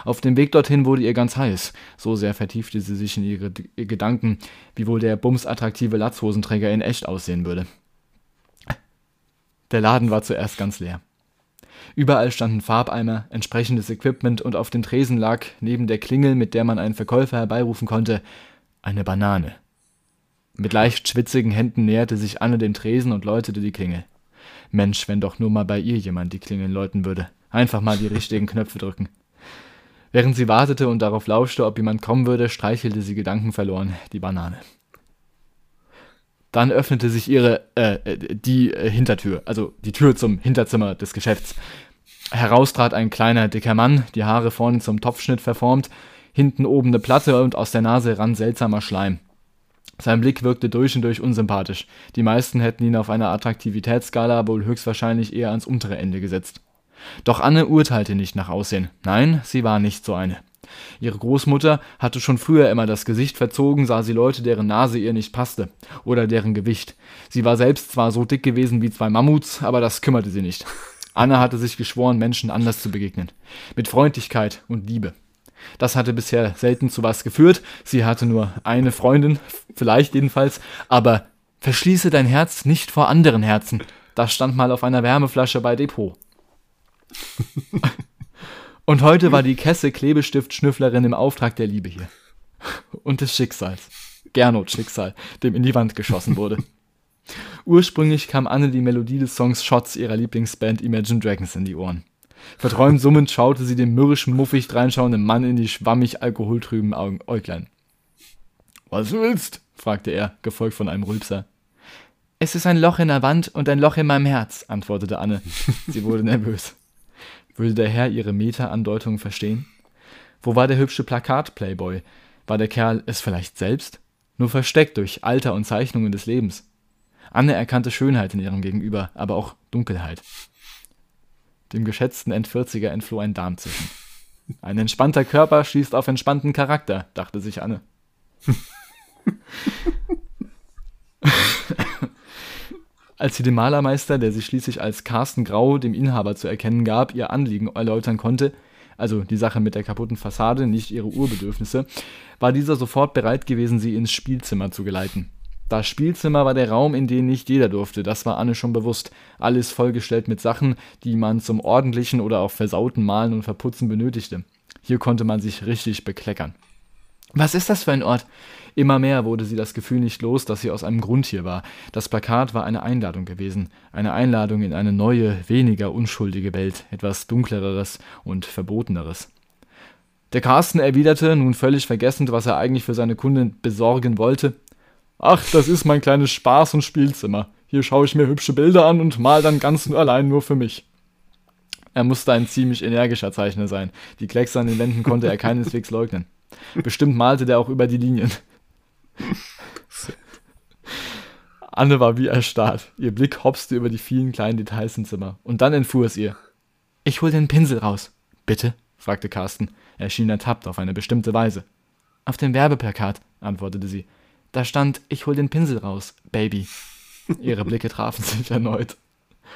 Auf dem Weg dorthin wurde ihr ganz heiß. So sehr vertiefte sie sich in ihre Gedanken, wie wohl der bumsattraktive Latzhosenträger in echt aussehen würde. Der Laden war zuerst ganz leer. Überall standen Farbeimer, entsprechendes Equipment und auf den Tresen lag, neben der Klingel, mit der man einen Verkäufer herbeirufen konnte, eine Banane. Mit leicht schwitzigen Händen näherte sich Anne dem Tresen und läutete die Klingel. Mensch, wenn doch nur mal bei ihr jemand die Klingeln läuten würde. Einfach mal die richtigen Knöpfe drücken. Während sie wartete und darauf lauschte, ob jemand kommen würde, streichelte sie gedankenverloren die Banane. Dann öffnete sich ihre, äh, die äh, Hintertür, also die Tür zum Hinterzimmer des Geschäfts. Heraus trat ein kleiner, dicker Mann, die Haare vorne zum Topfschnitt verformt, hinten oben eine Platte und aus der Nase rann seltsamer Schleim. Sein Blick wirkte durch und durch unsympathisch. Die meisten hätten ihn auf einer Attraktivitätsskala wohl höchstwahrscheinlich eher ans untere Ende gesetzt. Doch Anne urteilte nicht nach Aussehen. Nein, sie war nicht so eine. Ihre Großmutter hatte schon früher immer das Gesicht verzogen, sah sie Leute, deren Nase ihr nicht passte oder deren Gewicht. Sie war selbst zwar so dick gewesen wie zwei Mammuts, aber das kümmerte sie nicht. Anne hatte sich geschworen, Menschen anders zu begegnen. Mit Freundlichkeit und Liebe. Das hatte bisher selten zu was geführt. Sie hatte nur eine Freundin, vielleicht jedenfalls, aber verschließe dein Herz nicht vor anderen Herzen. Das stand mal auf einer Wärmeflasche bei Depot. Und heute war die Kesse Klebestift-Schnüfflerin im Auftrag der Liebe hier. Und des Schicksals. Gernot Schicksal, dem in die Wand geschossen wurde. Ursprünglich kam Anne die Melodie des Songs Shots ihrer Lieblingsband Imagine Dragons in die Ohren. Verträumt summend schaute sie dem mürrisch muffig dreinschauenden Mann in die schwammig alkoholtrüben Augen Äuglein. Was willst? fragte er, gefolgt von einem Rülpser. Es ist ein Loch in der Wand und ein Loch in meinem Herz, antwortete Anne. Sie wurde nervös. Würde der Herr ihre Meta-Andeutung verstehen? Wo war der hübsche Plakat-Playboy? War der Kerl es vielleicht selbst? Nur versteckt durch Alter und Zeichnungen des Lebens. Anne erkannte Schönheit in ihrem Gegenüber, aber auch Dunkelheit. Dem geschätzten Endvierziger entfloh ein Darmzischen. Ein entspannter Körper schließt auf entspannten Charakter, dachte sich Anne. Als sie dem Malermeister, der sich schließlich als Carsten Grau dem Inhaber zu erkennen gab, ihr Anliegen erläutern konnte, also die Sache mit der kaputten Fassade, nicht ihre Urbedürfnisse, war dieser sofort bereit gewesen, sie ins Spielzimmer zu geleiten. Das Spielzimmer war der Raum, in den nicht jeder durfte, das war Anne schon bewusst. Alles vollgestellt mit Sachen, die man zum ordentlichen oder auch versauten Malen und Verputzen benötigte. Hier konnte man sich richtig bekleckern. Was ist das für ein Ort? Immer mehr wurde sie das Gefühl nicht los, dass sie aus einem Grund hier war. Das Plakat war eine Einladung gewesen. Eine Einladung in eine neue, weniger unschuldige Welt, etwas Dunkleres und Verboteneres. Der Carsten erwiderte, nun völlig vergessend, was er eigentlich für seine Kundin besorgen wollte. Ach, das ist mein kleines Spaß- und Spielzimmer. Hier schaue ich mir hübsche Bilder an und mal dann ganz und allein nur für mich. Er musste ein ziemlich energischer Zeichner sein. Die Kleckse an den Wänden konnte er keineswegs leugnen. Bestimmt malte der auch über die Linien. Anne war wie erstarrt. Ihr Blick hopste über die vielen kleinen Details im Zimmer. Und dann entfuhr es ihr. Ich hol den Pinsel raus. Bitte? fragte Carsten. Er schien ertappt auf eine bestimmte Weise. Auf dem Werbeplakat, antwortete sie. Da stand, ich hol den Pinsel raus, Baby. Ihre Blicke trafen sich erneut.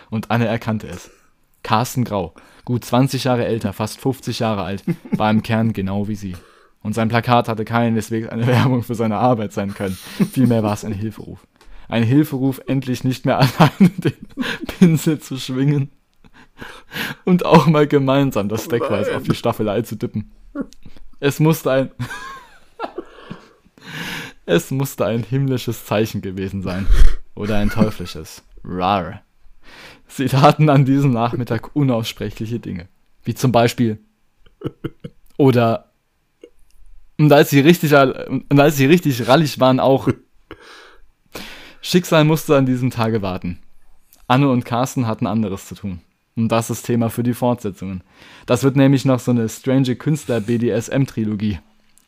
Und Anne erkannte es. Carsten Grau, gut 20 Jahre älter, fast 50 Jahre alt, war im Kern genau wie sie. Und sein Plakat hatte keineswegs eine Werbung für seine Arbeit sein können. Vielmehr war es ein Hilferuf. Ein Hilferuf, endlich nicht mehr alleine den Pinsel zu schwingen und auch mal gemeinsam das Deckweiß auf die Staffelei zu dippen. Es musste ein es musste ein himmlisches Zeichen gewesen sein. Oder ein teuflisches. Rar. Sie taten an diesem Nachmittag unaussprechliche Dinge. Wie zum Beispiel. Oder. Und als sie richtig, und als sie richtig rallig waren, auch. Schicksal musste an diesem Tage warten. Anne und Carsten hatten anderes zu tun. Und das ist Thema für die Fortsetzungen. Das wird nämlich noch so eine strange Künstler BDSM-Trilogie.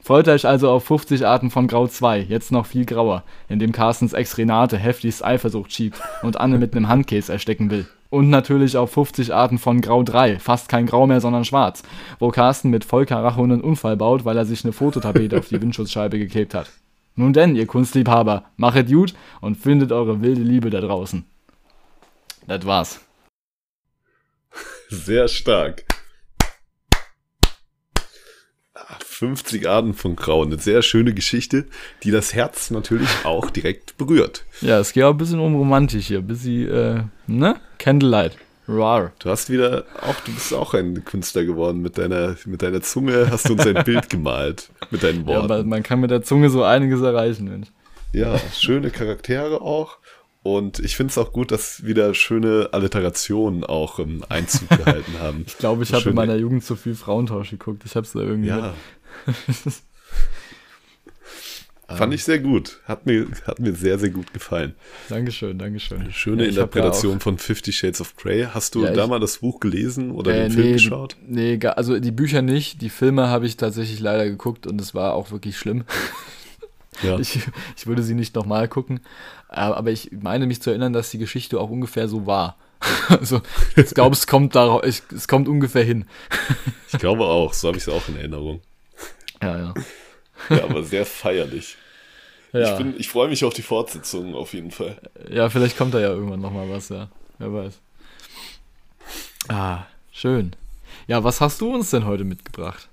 Freut euch also auf 50 Arten von Grau 2, jetzt noch viel grauer, in dem Carstens Ex Renate heftigst Eifersucht schiebt und Anne mit einem Handkäse erstecken will. Und natürlich auf 50 Arten von Grau 3, fast kein Grau mehr, sondern schwarz, wo Carsten mit Vollkaracho einen Unfall baut, weil er sich eine Fototapete auf die Windschutzscheibe geklebt hat. Nun denn, ihr Kunstliebhaber, machet gut und findet eure wilde Liebe da draußen. Das war's. Sehr stark. 50 Arten von Grau. Eine sehr schöne Geschichte, die das Herz natürlich auch direkt berührt. Ja, es geht auch ein bisschen um Romantik hier. Ein bisschen, äh, ne? Candlelight. Rar. Du hast wieder, auch du bist auch ein Künstler geworden. Mit deiner, mit deiner Zunge hast du uns ein Bild gemalt. Mit deinen Ja, Worten. man, man kann mit der Zunge so einiges erreichen, Mensch. Ja, schöne Charaktere auch. Und ich finde es auch gut, dass wieder schöne Alliterationen auch im Einzug gehalten haben. Ich glaube, ich habe in meiner Jugend zu viel Frauentausch geguckt. Ich habe es da irgendwie. Ja. Fand ich sehr gut. Hat mir, hat mir sehr, sehr gut gefallen. Dankeschön, Dankeschön. Schöne Ja, Interpretation von Fifty Shades of Grey. Hast du Ja, da mal das Buch gelesen oder Ja auch, den äh, Film nee, geschaut? Nee, also die Bücher nicht. Die Filme habe ich tatsächlich leider geguckt und es war auch wirklich schlimm. Ja. Ich, ich würde sie nicht nochmal gucken. Äh, Aber ich meine mich zu erinnern, dass die Geschichte auch ungefähr so war. Also ich glaube, es kommt darauf, es kommt ungefähr hin. Ich glaube auch. So habe ich es auch in Erinnerung. Ja, ja. Ja, aber sehr feierlich. Ja, Ich, bin, ich freue mich auf die Fortsetzung auf jeden Fall. ja vielleicht kommt da ja irgendwann nochmal was, ja. Wer weiß. Ah, schön. Ja, was hast du uns denn heute mitgebracht?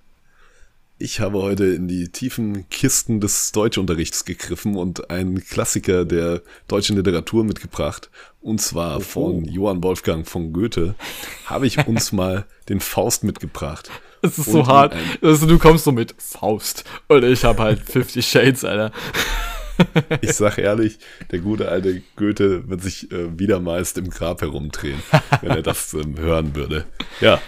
Ich habe heute in die tiefen Kisten des Deutschunterrichts gegriffen und einen Klassiker der deutschen Literatur mitgebracht. Und zwar von Johann Wolfgang von Goethe habe ich uns mal den Faust mitgebracht. Es ist Und so hart. Also, du kommst so mit Faust. Und ich habe halt 50 Shades, Alter. Ich sag ehrlich, der gute alte Goethe wird sich äh, wieder meist im Grab herumdrehen, wenn er das ähm, hören würde. Ja,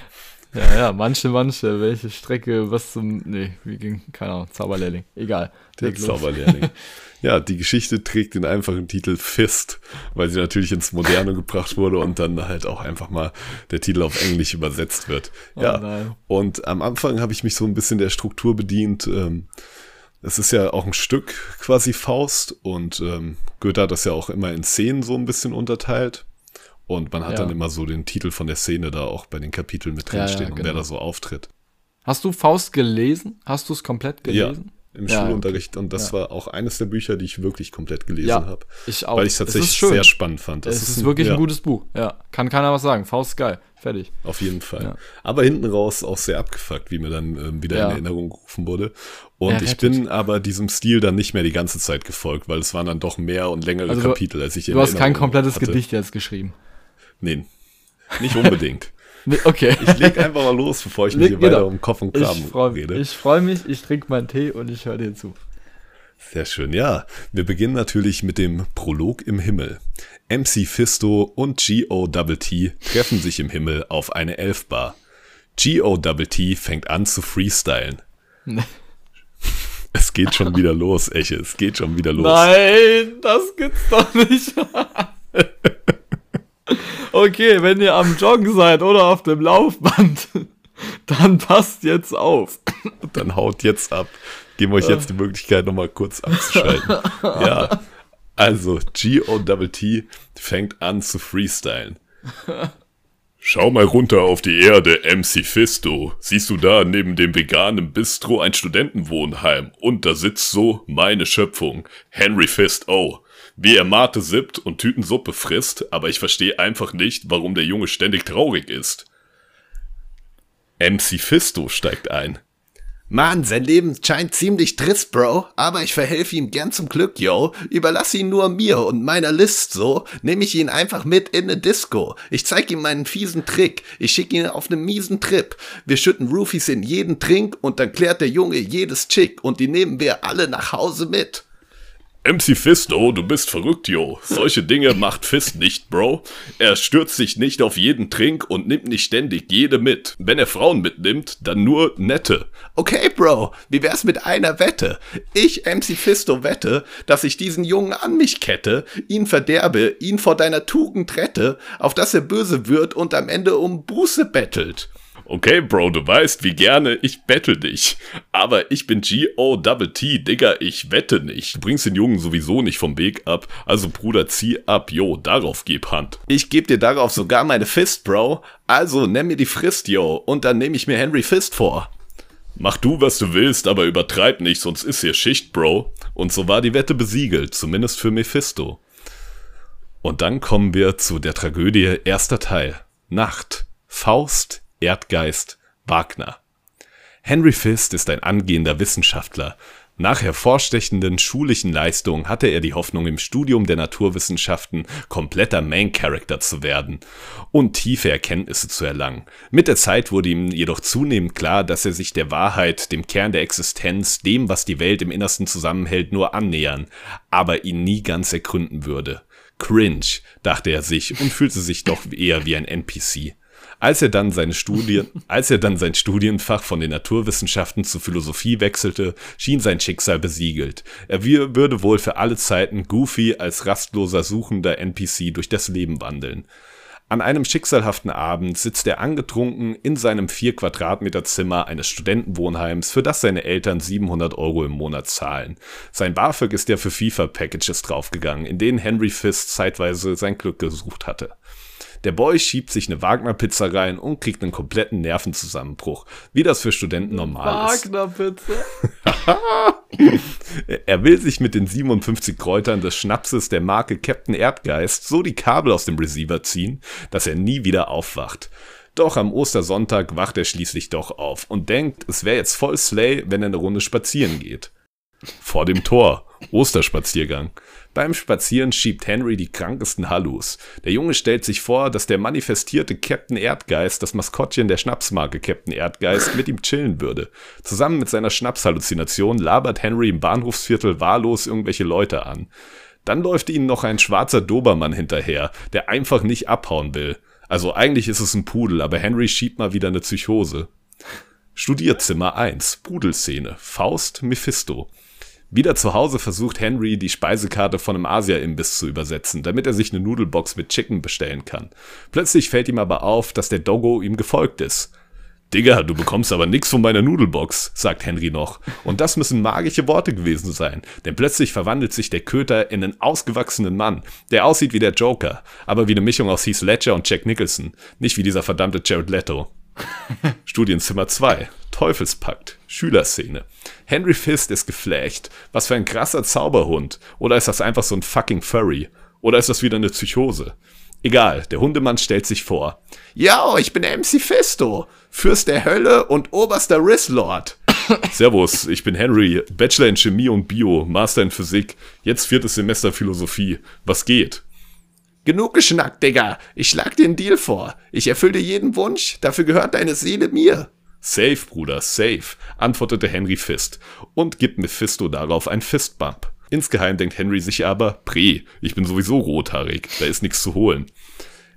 Ja, ja, manche, manche. Welche Strecke, was zum. Nee, wie ging. Keine Ahnung, Zauberlehrling. Egal. der. Zauberlehrling. Ja, die Geschichte trägt den einfachen Titel Fist, weil sie natürlich ins Moderne gebracht wurde und dann halt auch einfach mal der Titel auf Englisch übersetzt wird. Ja, Oh nein. und am Anfang habe ich mich so ein bisschen der Struktur bedient. Ähm, es ist ja auch ein Stück quasi Faust und ähm, Goethe hat das ja auch immer in Szenen so ein bisschen unterteilt. Und man hat Ja. dann immer so den Titel von der Szene da auch bei den Kapiteln mit Ja, ja, drinstehen und wer genau. da so auftritt. Hast du Faust gelesen? Hast du es komplett gelesen? Ja, im Ja, Schulunterricht. Und das Ja. war auch eines der Bücher, die ich wirklich komplett gelesen Ja, habe. ich auch. Weil ich es tatsächlich ist sehr spannend fand. Das es ist, ein- wirklich ja, ein gutes Buch. Ja, kann keiner was sagen. Faust ist geil. Fertig. Auf jeden Fall. Ja. Aber hinten raus auch sehr abgefuckt, wie mir dann ähm, wieder Ja. in Erinnerung gerufen wurde. Und ich bin aber diesem Stil dann nicht mehr die ganze Zeit gefolgt, weil es waren dann doch mehr und längere Also Kapitel, als ich Du hast kein komplettes hatte. Gedicht jetzt geschrieben. Nee, nicht unbedingt. Okay. Ich leg einfach mal los, bevor ich mich hier weiter genau. um Kopf und Ich Kram freue rede. ich freu mich, ich trinke meinen Tee und ich höre dir zu. Sehr schön, ja. Wir beginnen natürlich mit dem Prolog im Himmel. MC Fisto und G.O.T. treffen sich im Himmel auf eine Elfbar. G.O.T. fängt an zu freestylen. Es geht schon wieder los, Eche. Es geht schon wieder los. Nein, das gibt's doch nicht. okay, wenn ihr am Joggen seid oder auf dem Laufband, dann passt jetzt auf. Dann haut jetzt ab. Geben wir euch jetzt die Möglichkeit, nochmal kurz abzuschalten. ja. Also, G.O.T. fängt an zu freestylen. Schau mal runter auf die Erde, MC Fisto. Siehst du da neben dem veganen Bistro ein Studentenwohnheim? Und da sitzt so meine Schöpfung, Henry Fist O. Wie er Mate sippt und Tütensuppe frisst, aber ich verstehe einfach nicht, warum der Junge ständig traurig ist. MC Fisto steigt ein. Mann, sein Leben scheint ziemlich trist, Bro, aber ich verhelfe ihm gern zum Glück, yo. Überlass ihn nur mir und meiner List, so. Nehme ich ihn einfach mit in ne Disco. Ich zeig ihm meinen fiesen Trick. Ich schick ihn auf ne miesen Trip. Wir schütten Roofies in jeden Trink und dann klärt der Junge jedes Chick und die nehmen wir alle nach Hause mit. MC Fisto, du bist verrückt, yo. Solche Dinge macht Fist nicht, Bro. Er stürzt sich nicht auf jeden Trink und nimmt nicht ständig jede mit. Wenn er Frauen mitnimmt, dann nur nette. Okay, Bro, wie wär's mit einer Wette? Ich, MC Fisto, wette, dass ich diesen Jungen an mich kette, ihn verderbe, ihn vor deiner Tugend rette, auf dass er böse wird und am Ende um Buße bettelt. Okay, Bro, du weißt, wie gerne ich bettel dich. Aber ich bin G.O.T., Digga, ich wette nicht. Du bringst den Jungen sowieso nicht vom Weg ab, also Bruder, zieh ab, yo, darauf geb Hand. Ich geb dir darauf sogar meine Fist, Bro. Also nenn mir die Frist, yo, und dann nehme ich mir Henry Fist vor. Mach du, was du willst, aber übertreib nicht, sonst ist hier Schicht, Bro. Und so war die Wette besiegelt, zumindest für Mephisto. Und dann kommen wir zu der Tragödie erster Teil. Nacht. Faust, Erdgeist, Wagner. Henry Fist ist ein angehender Wissenschaftler. Nach hervorstechenden schulischen Leistungen hatte er die Hoffnung, im Studium der Naturwissenschaften kompletter Main Character zu werden und tiefe Erkenntnisse zu erlangen. Mit der Zeit wurde ihm jedoch zunehmend klar, dass er sich der Wahrheit, dem Kern der Existenz, dem, was die Welt im Innersten zusammenhält, nur annähern, aber ihn nie ganz ergründen würde. Cringe, dachte er sich und fühlte sich doch eher wie ein NPC. Als er dann seine Studien, als er dann sein Studienfach von den Naturwissenschaften zur Philosophie wechselte, schien sein Schicksal besiegelt. Er würde wohl für alle Zeiten Goofy als rastloser suchender NPC durch das Leben wandeln. An einem schicksalhaften Abend sitzt er angetrunken in seinem vier Quadratmeter Zimmer eines Studentenwohnheims, für das seine Eltern 700 Euro im Monat zahlen. Sein BAföG ist ja für FIFA-Packages draufgegangen, in denen Henry Fist zeitweise sein Glück gesucht hatte. Der Boy schiebt sich eine Wagner-Pizza rein und kriegt einen kompletten Nervenzusammenbruch, wie das für Studenten normal ist. Wagner-Pizza? er will sich mit den 57 Kräutern des Schnapses der Marke Captain Erdgeist so die Kabel aus dem Receiver ziehen, dass er nie wieder aufwacht. Doch am Ostersonntag wacht er schließlich doch auf und denkt, es wäre jetzt voll Slay, wenn er eine Runde spazieren geht. Vor dem Tor. Osterspaziergang. Beim Spazieren schiebt Henry die krankesten Hallus. Der Junge stellt sich vor, dass der manifestierte Captain Erdgeist, das Maskottchen der Schnapsmarke Captain Erdgeist, mit ihm chillen würde. Zusammen mit seiner Schnapshalluzination labert Henry im Bahnhofsviertel wahllos irgendwelche Leute an. Dann läuft ihnen noch ein schwarzer Dobermann hinterher, der einfach nicht abhauen will. Also eigentlich ist es ein Pudel, aber Henry schiebt mal wieder eine Psychose. Studierzimmer 1, Pudelszene, Faust, Mephisto. Wieder zu Hause versucht Henry, die Speisekarte von einem Asia-Imbiss zu übersetzen, damit er sich eine Nudelbox mit Chicken bestellen kann. Plötzlich fällt ihm aber auf, dass der Doggo ihm gefolgt ist. Digga, du bekommst aber nix von meiner Nudelbox, sagt Henry noch. Und das müssen magische Worte gewesen sein, denn plötzlich verwandelt sich der Köter in einen ausgewachsenen Mann, der aussieht wie der Joker, aber wie eine Mischung aus Heath Ledger und Jack Nicholson, nicht wie dieser verdammte Jared Leto. Studienzimmer 2. Teufelspakt. Schülerszene. Henry Fist ist geflecht. Was für ein krasser Zauberhund. Oder ist das einfach so ein fucking Furry? Oder ist das wieder eine Psychose? Egal, der Hundemann stellt sich vor. Ja, ich bin MC Fisto, Fürst der Hölle und oberster Risslord. Servus, ich bin Henry, Bachelor in Chemie und Bio, Master in Physik, jetzt viertes Semester Philosophie. Was geht? Genug geschnackt, Digga. Ich schlag dir einen Deal vor. Ich erfülle dir jeden Wunsch, dafür gehört deine Seele mir. Safe, Bruder, safe, antwortete Henry Fist und gibt Mephisto darauf ein Fistbump. Insgeheim denkt Henry sich aber, Pre, ich bin sowieso rothaarig, da ist nichts zu holen.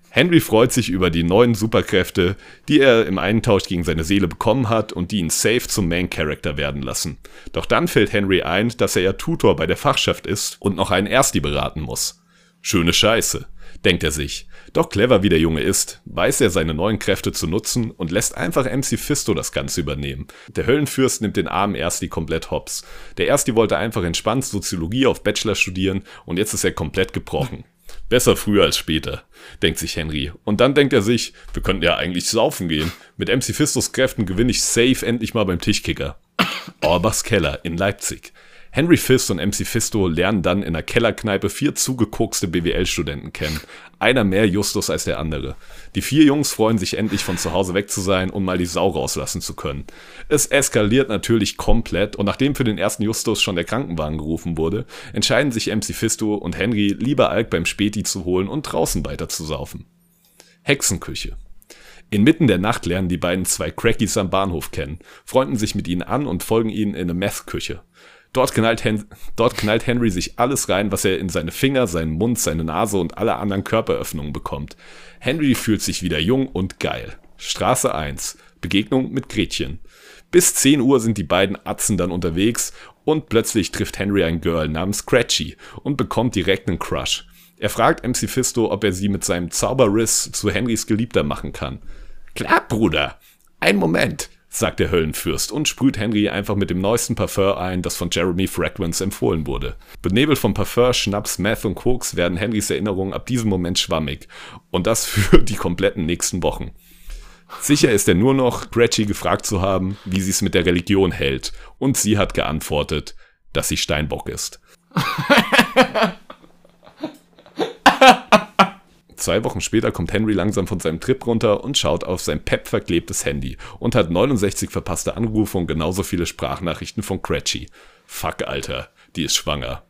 Henry freut sich über die neuen Superkräfte, die er im Eintausch gegen seine Seele bekommen hat und die ihn safe zum Main Character werden lassen. Doch dann fällt Henry ein, dass er ja Tutor bei der Fachschaft ist und noch einen Ersti beraten muss. Schöne Scheiße, denkt er sich. Doch clever wie der Junge ist, weiß er seine neuen Kräfte zu nutzen und lässt einfach MC Fisto das Ganze übernehmen. Der Höllenfürst nimmt den armen Ersti komplett hops. Der Ersti wollte einfach entspannt Soziologie auf Bachelor studieren und jetzt ist er komplett gebrochen. Besser früher als später, denkt sich Henry. Und dann denkt er sich, wir könnten ja eigentlich saufen gehen. Mit MC Fistos Kräften gewinne ich safe endlich mal beim Tischkicker. Orbachs Keller in Leipzig. Henry Fist und MC Fisto lernen dann in der Kellerkneipe vier zugekokste BWL-Studenten kennen. Einer mehr Justus als der andere. Die vier Jungs freuen sich endlich von zu Hause weg zu sein und mal die Sau rauslassen zu können. Es eskaliert natürlich komplett und nachdem für den ersten Justus schon der Krankenwagen gerufen wurde, entscheiden sich MC Fisto und Henry lieber Alk beim Späti zu holen und draußen weiter zu saufen. Hexenküche. Inmitten der Nacht lernen die beiden zwei Crackies am Bahnhof kennen, freunden sich mit ihnen an und folgen ihnen in eine Meth-Küche. Dort knallt, Hen dort knallt Henry sich alles rein, was er in seine Finger, seinen Mund, seine Nase und alle anderen Körperöffnungen bekommt. Henry fühlt sich wieder jung und geil. Straße 1. Begegnung mit Gretchen. Bis 10 Uhr sind die beiden Atzen dann unterwegs und plötzlich trifft Henry ein Girl namens Scratchy und bekommt direkt einen Crush. Er fragt MC Fisto, ob er sie mit seinem Zauberriss zu Henrys Geliebter machen kann. Klar, Bruder. Ein Moment sagt der Höllenfürst und sprüht Henry einfach mit dem neuesten Parfum ein, das von Jeremy Fragrance empfohlen wurde. Benebelt vom Parfum, Schnaps, Meth und Koks werden Henrys Erinnerungen ab diesem Moment schwammig. Und das für die kompletten nächsten Wochen. Sicher ist er nur noch, Gretchy gefragt zu haben, wie sie es mit der Religion hält. Und sie hat geantwortet, dass sie Steinbock ist. Zwei Wochen später kommt Henry langsam von seinem Trip runter und schaut auf sein Pep verklebtes Handy und hat 69 verpasste Anrufe und genauso viele Sprachnachrichten von Cratchy. Fuck, Alter, die ist schwanger.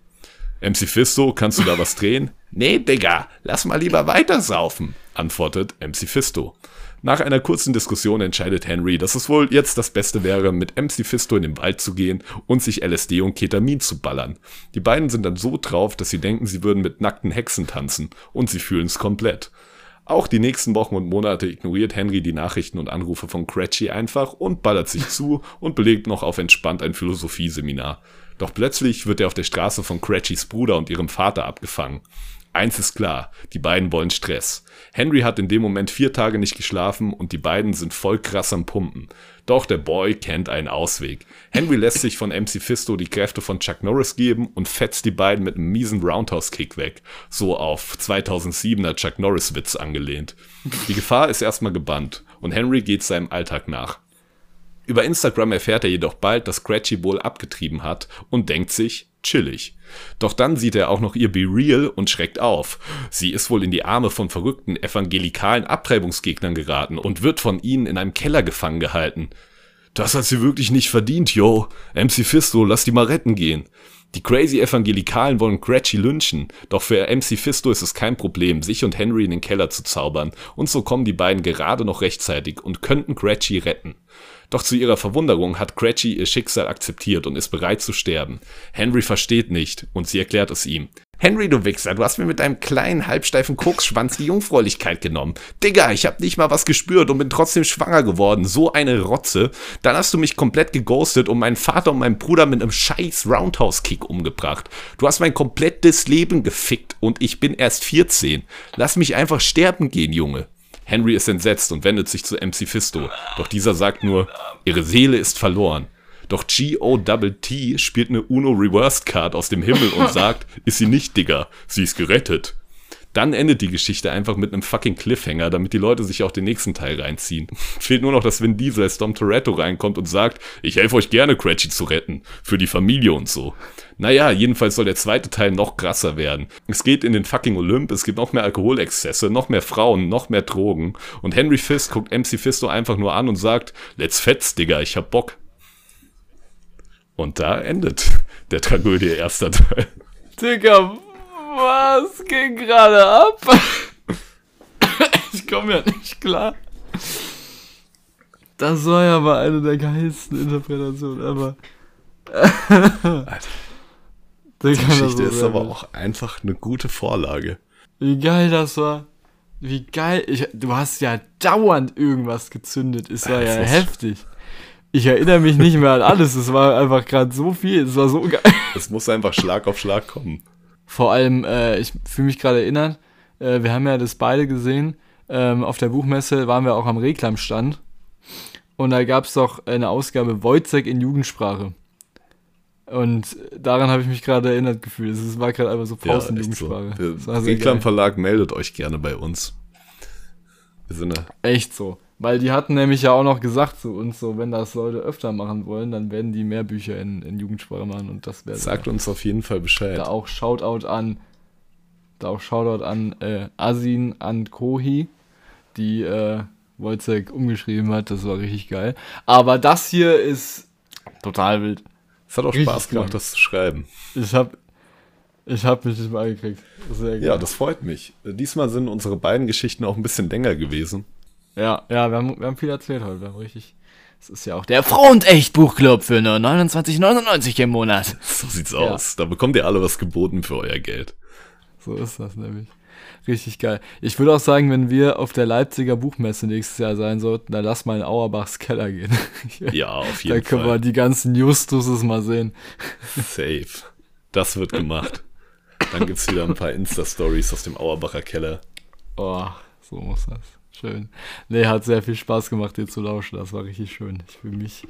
MC Fisto, kannst du da was drehen? Nee, Digga, lass mal lieber weitersaufen, antwortet MC Fisto. Nach einer kurzen Diskussion entscheidet Henry, dass es wohl jetzt das Beste wäre, mit MC Fisto in den Wald zu gehen und sich LSD und Ketamin zu ballern. Die beiden sind dann so drauf, dass sie denken, sie würden mit nackten Hexen tanzen und sie fühlen es komplett. Auch die nächsten Wochen und Monate ignoriert Henry die Nachrichten und Anrufe von Cratchy einfach und ballert sich zu und belegt noch auf entspannt ein Philosophieseminar. Doch plötzlich wird er auf der Straße von Cratchys Bruder und ihrem Vater abgefangen. Eins ist klar, die beiden wollen Stress. Henry hat in dem Moment vier Tage nicht geschlafen und die beiden sind voll krass am Pumpen. Doch der Boy kennt einen Ausweg. Henry lässt sich von MC Fisto die Kräfte von Chuck Norris geben und fetzt die beiden mit einem miesen Roundhouse-Kick weg. So auf 2007er Chuck Norris-Witz angelehnt. Die Gefahr ist erstmal gebannt und Henry geht seinem Alltag nach. Über Instagram erfährt er jedoch bald, dass Scratchy wohl abgetrieben hat und denkt sich, chillig. Doch dann sieht er auch noch ihr Be Real und schreckt auf. Sie ist wohl in die Arme von verrückten evangelikalen Abtreibungsgegnern geraten und wird von ihnen in einem Keller gefangen gehalten. Das hat sie wirklich nicht verdient, yo. MC Fisto, lass die mal retten gehen. Die crazy Evangelikalen wollen Gretchy lynchen, doch für MC Fisto ist es kein Problem, sich und Henry in den Keller zu zaubern, und so kommen die beiden gerade noch rechtzeitig und könnten Gretchy retten. Doch zu ihrer Verwunderung hat Cratchy ihr Schicksal akzeptiert und ist bereit zu sterben. Henry versteht nicht und sie erklärt es ihm. Henry, du Wichser, du hast mir mit deinem kleinen, halbsteifen Koksschwanz die Jungfräulichkeit genommen. Digga, ich hab nicht mal was gespürt und bin trotzdem schwanger geworden. So eine Rotze. Dann hast du mich komplett geghostet und meinen Vater und meinen Bruder mit einem scheiß Roundhouse-Kick umgebracht. Du hast mein komplettes Leben gefickt und ich bin erst 14. Lass mich einfach sterben gehen, Junge. Henry ist entsetzt und wendet sich zu MC Fisto. Doch dieser sagt nur, ihre Seele ist verloren. Doch G.O.T. spielt eine Uno Reversed Card aus dem Himmel und sagt, ist sie nicht, Digga, sie ist gerettet. Dann endet die Geschichte einfach mit einem fucking Cliffhanger, damit die Leute sich auch den nächsten Teil reinziehen. Fehlt nur noch, dass Vin Diesel als Dom Toretto reinkommt und sagt, ich helfe euch gerne, Cratchy zu retten. Für die Familie und so. Naja, jedenfalls soll der zweite Teil noch krasser werden. Es geht in den fucking Olymp, es gibt noch mehr Alkoholexzesse, noch mehr Frauen, noch mehr Drogen. Und Henry Fist guckt MC Fisto einfach nur an und sagt, let's fetz, Digga, ich hab Bock. Und da endet der Tragödie erster Teil. Digga, was ging gerade ab? ich komme ja nicht klar. Das war ja aber eine der geilsten Interpretationen ever. Alter. Die Geschichte ist aber auch einfach eine gute Vorlage. Wie geil das war. Wie geil. Ich, du hast ja dauernd irgendwas gezündet. Es war ja, ja heftig. Ich erinnere mich nicht mehr an alles. Es war einfach gerade so viel. Es war so geil. Es muss einfach Schlag auf Schlag kommen. Vor allem, äh, ich fühle mich gerade erinnert, äh, wir haben ja das beide gesehen. Ähm, auf der Buchmesse waren wir auch am Reklamstand. Und da gab es doch eine Ausgabe Wojcek in Jugendsprache. Und daran habe ich mich gerade erinnert gefühlt. Es war gerade einfach so Faust ja, in Jugendsprache. So. Der Reklam Verlag meldet euch gerne bei uns. Wir sind da. Echt so. Weil die hatten nämlich ja auch noch gesagt zu uns, so, wenn das Leute öfter machen wollen, dann werden die mehr Bücher in, in Jugendsprache machen und das wäre. Sagt uns auf jeden Fall Bescheid. Da auch Shoutout an, da auch Shoutout an äh, Asin an Kohi, die äh, Wojcek umgeschrieben hat, das war richtig geil. Aber das hier ist total wild. Es hat auch richtig Spaß gemacht, krank. das zu schreiben. Ich hab, ich hab mich nicht mal gekriegt. Sehr geil. Ja, das freut mich. Diesmal sind unsere beiden Geschichten auch ein bisschen länger gewesen. Ja, ja, wir haben, wir haben viel erzählt heute. Wir haben richtig. Es ist ja auch der Front-Echt-Buchclub für nur 29,99 im Monat. So sieht's ja. aus. Da bekommt ihr alle was geboten für euer Geld. So ist das nämlich. Richtig geil. Ich würde auch sagen, wenn wir auf der Leipziger Buchmesse nächstes Jahr sein sollten, dann lass mal in Auerbachs Keller gehen. Ja, auf jeden Fall. Da können Fall. wir die ganzen Justuses mal sehen. Safe. Das wird gemacht. Dann gibt's wieder ein paar Insta-Stories aus dem Auerbacher Keller. Oh, so muss das. Schön. Nee, hat sehr viel Spaß gemacht, dir zu lauschen. Das war richtig schön. Ich fühle mich.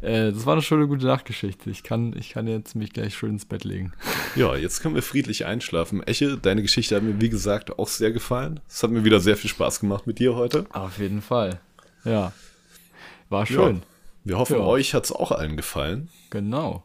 Äh, das war eine schöne gute Nachtgeschichte. Ich kann, ich kann jetzt mich gleich schön ins Bett legen. Ja, jetzt können wir friedlich einschlafen. Eche, deine Geschichte hat mir, wie gesagt, auch sehr gefallen. Es hat mir wieder sehr viel Spaß gemacht mit dir heute. Auf jeden Fall. Ja. War schön. Ja. Wir hoffen, ja. euch hat es auch allen gefallen. Genau.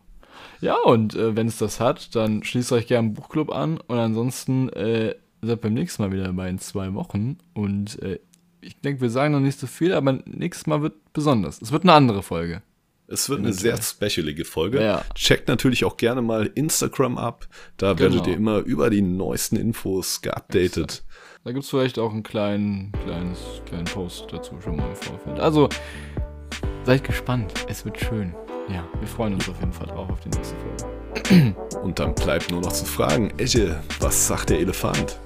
Ja, und äh, wenn es das hat, dann schließt euch gerne einen Buchclub an und ansonsten äh, seid beim nächsten Mal wieder dabei in zwei Wochen. Und äh, ich denke, wir sagen noch nicht so viel, aber nächstes Mal wird besonders. Es wird eine andere Folge. Es wird eine sehr specialige Folge. Ja. Checkt natürlich auch gerne mal Instagram ab. Da Genau. werdet ihr immer über die neuesten Infos geupdatet. Da gibt es vielleicht auch einen kleinen, kleines, kleinen Post dazu schon mal im Vorfeld. Also, seid gespannt. Es wird schön. Ja, wir freuen uns auf jeden Fall drauf auf die nächste Folge. Und dann bleibt nur noch zu fragen, Esche, was sagt der Elefant?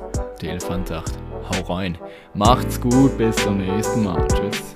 Der Elefant sagt, hau rein. Macht's gut, bis zum nächsten Mal. Tschüss.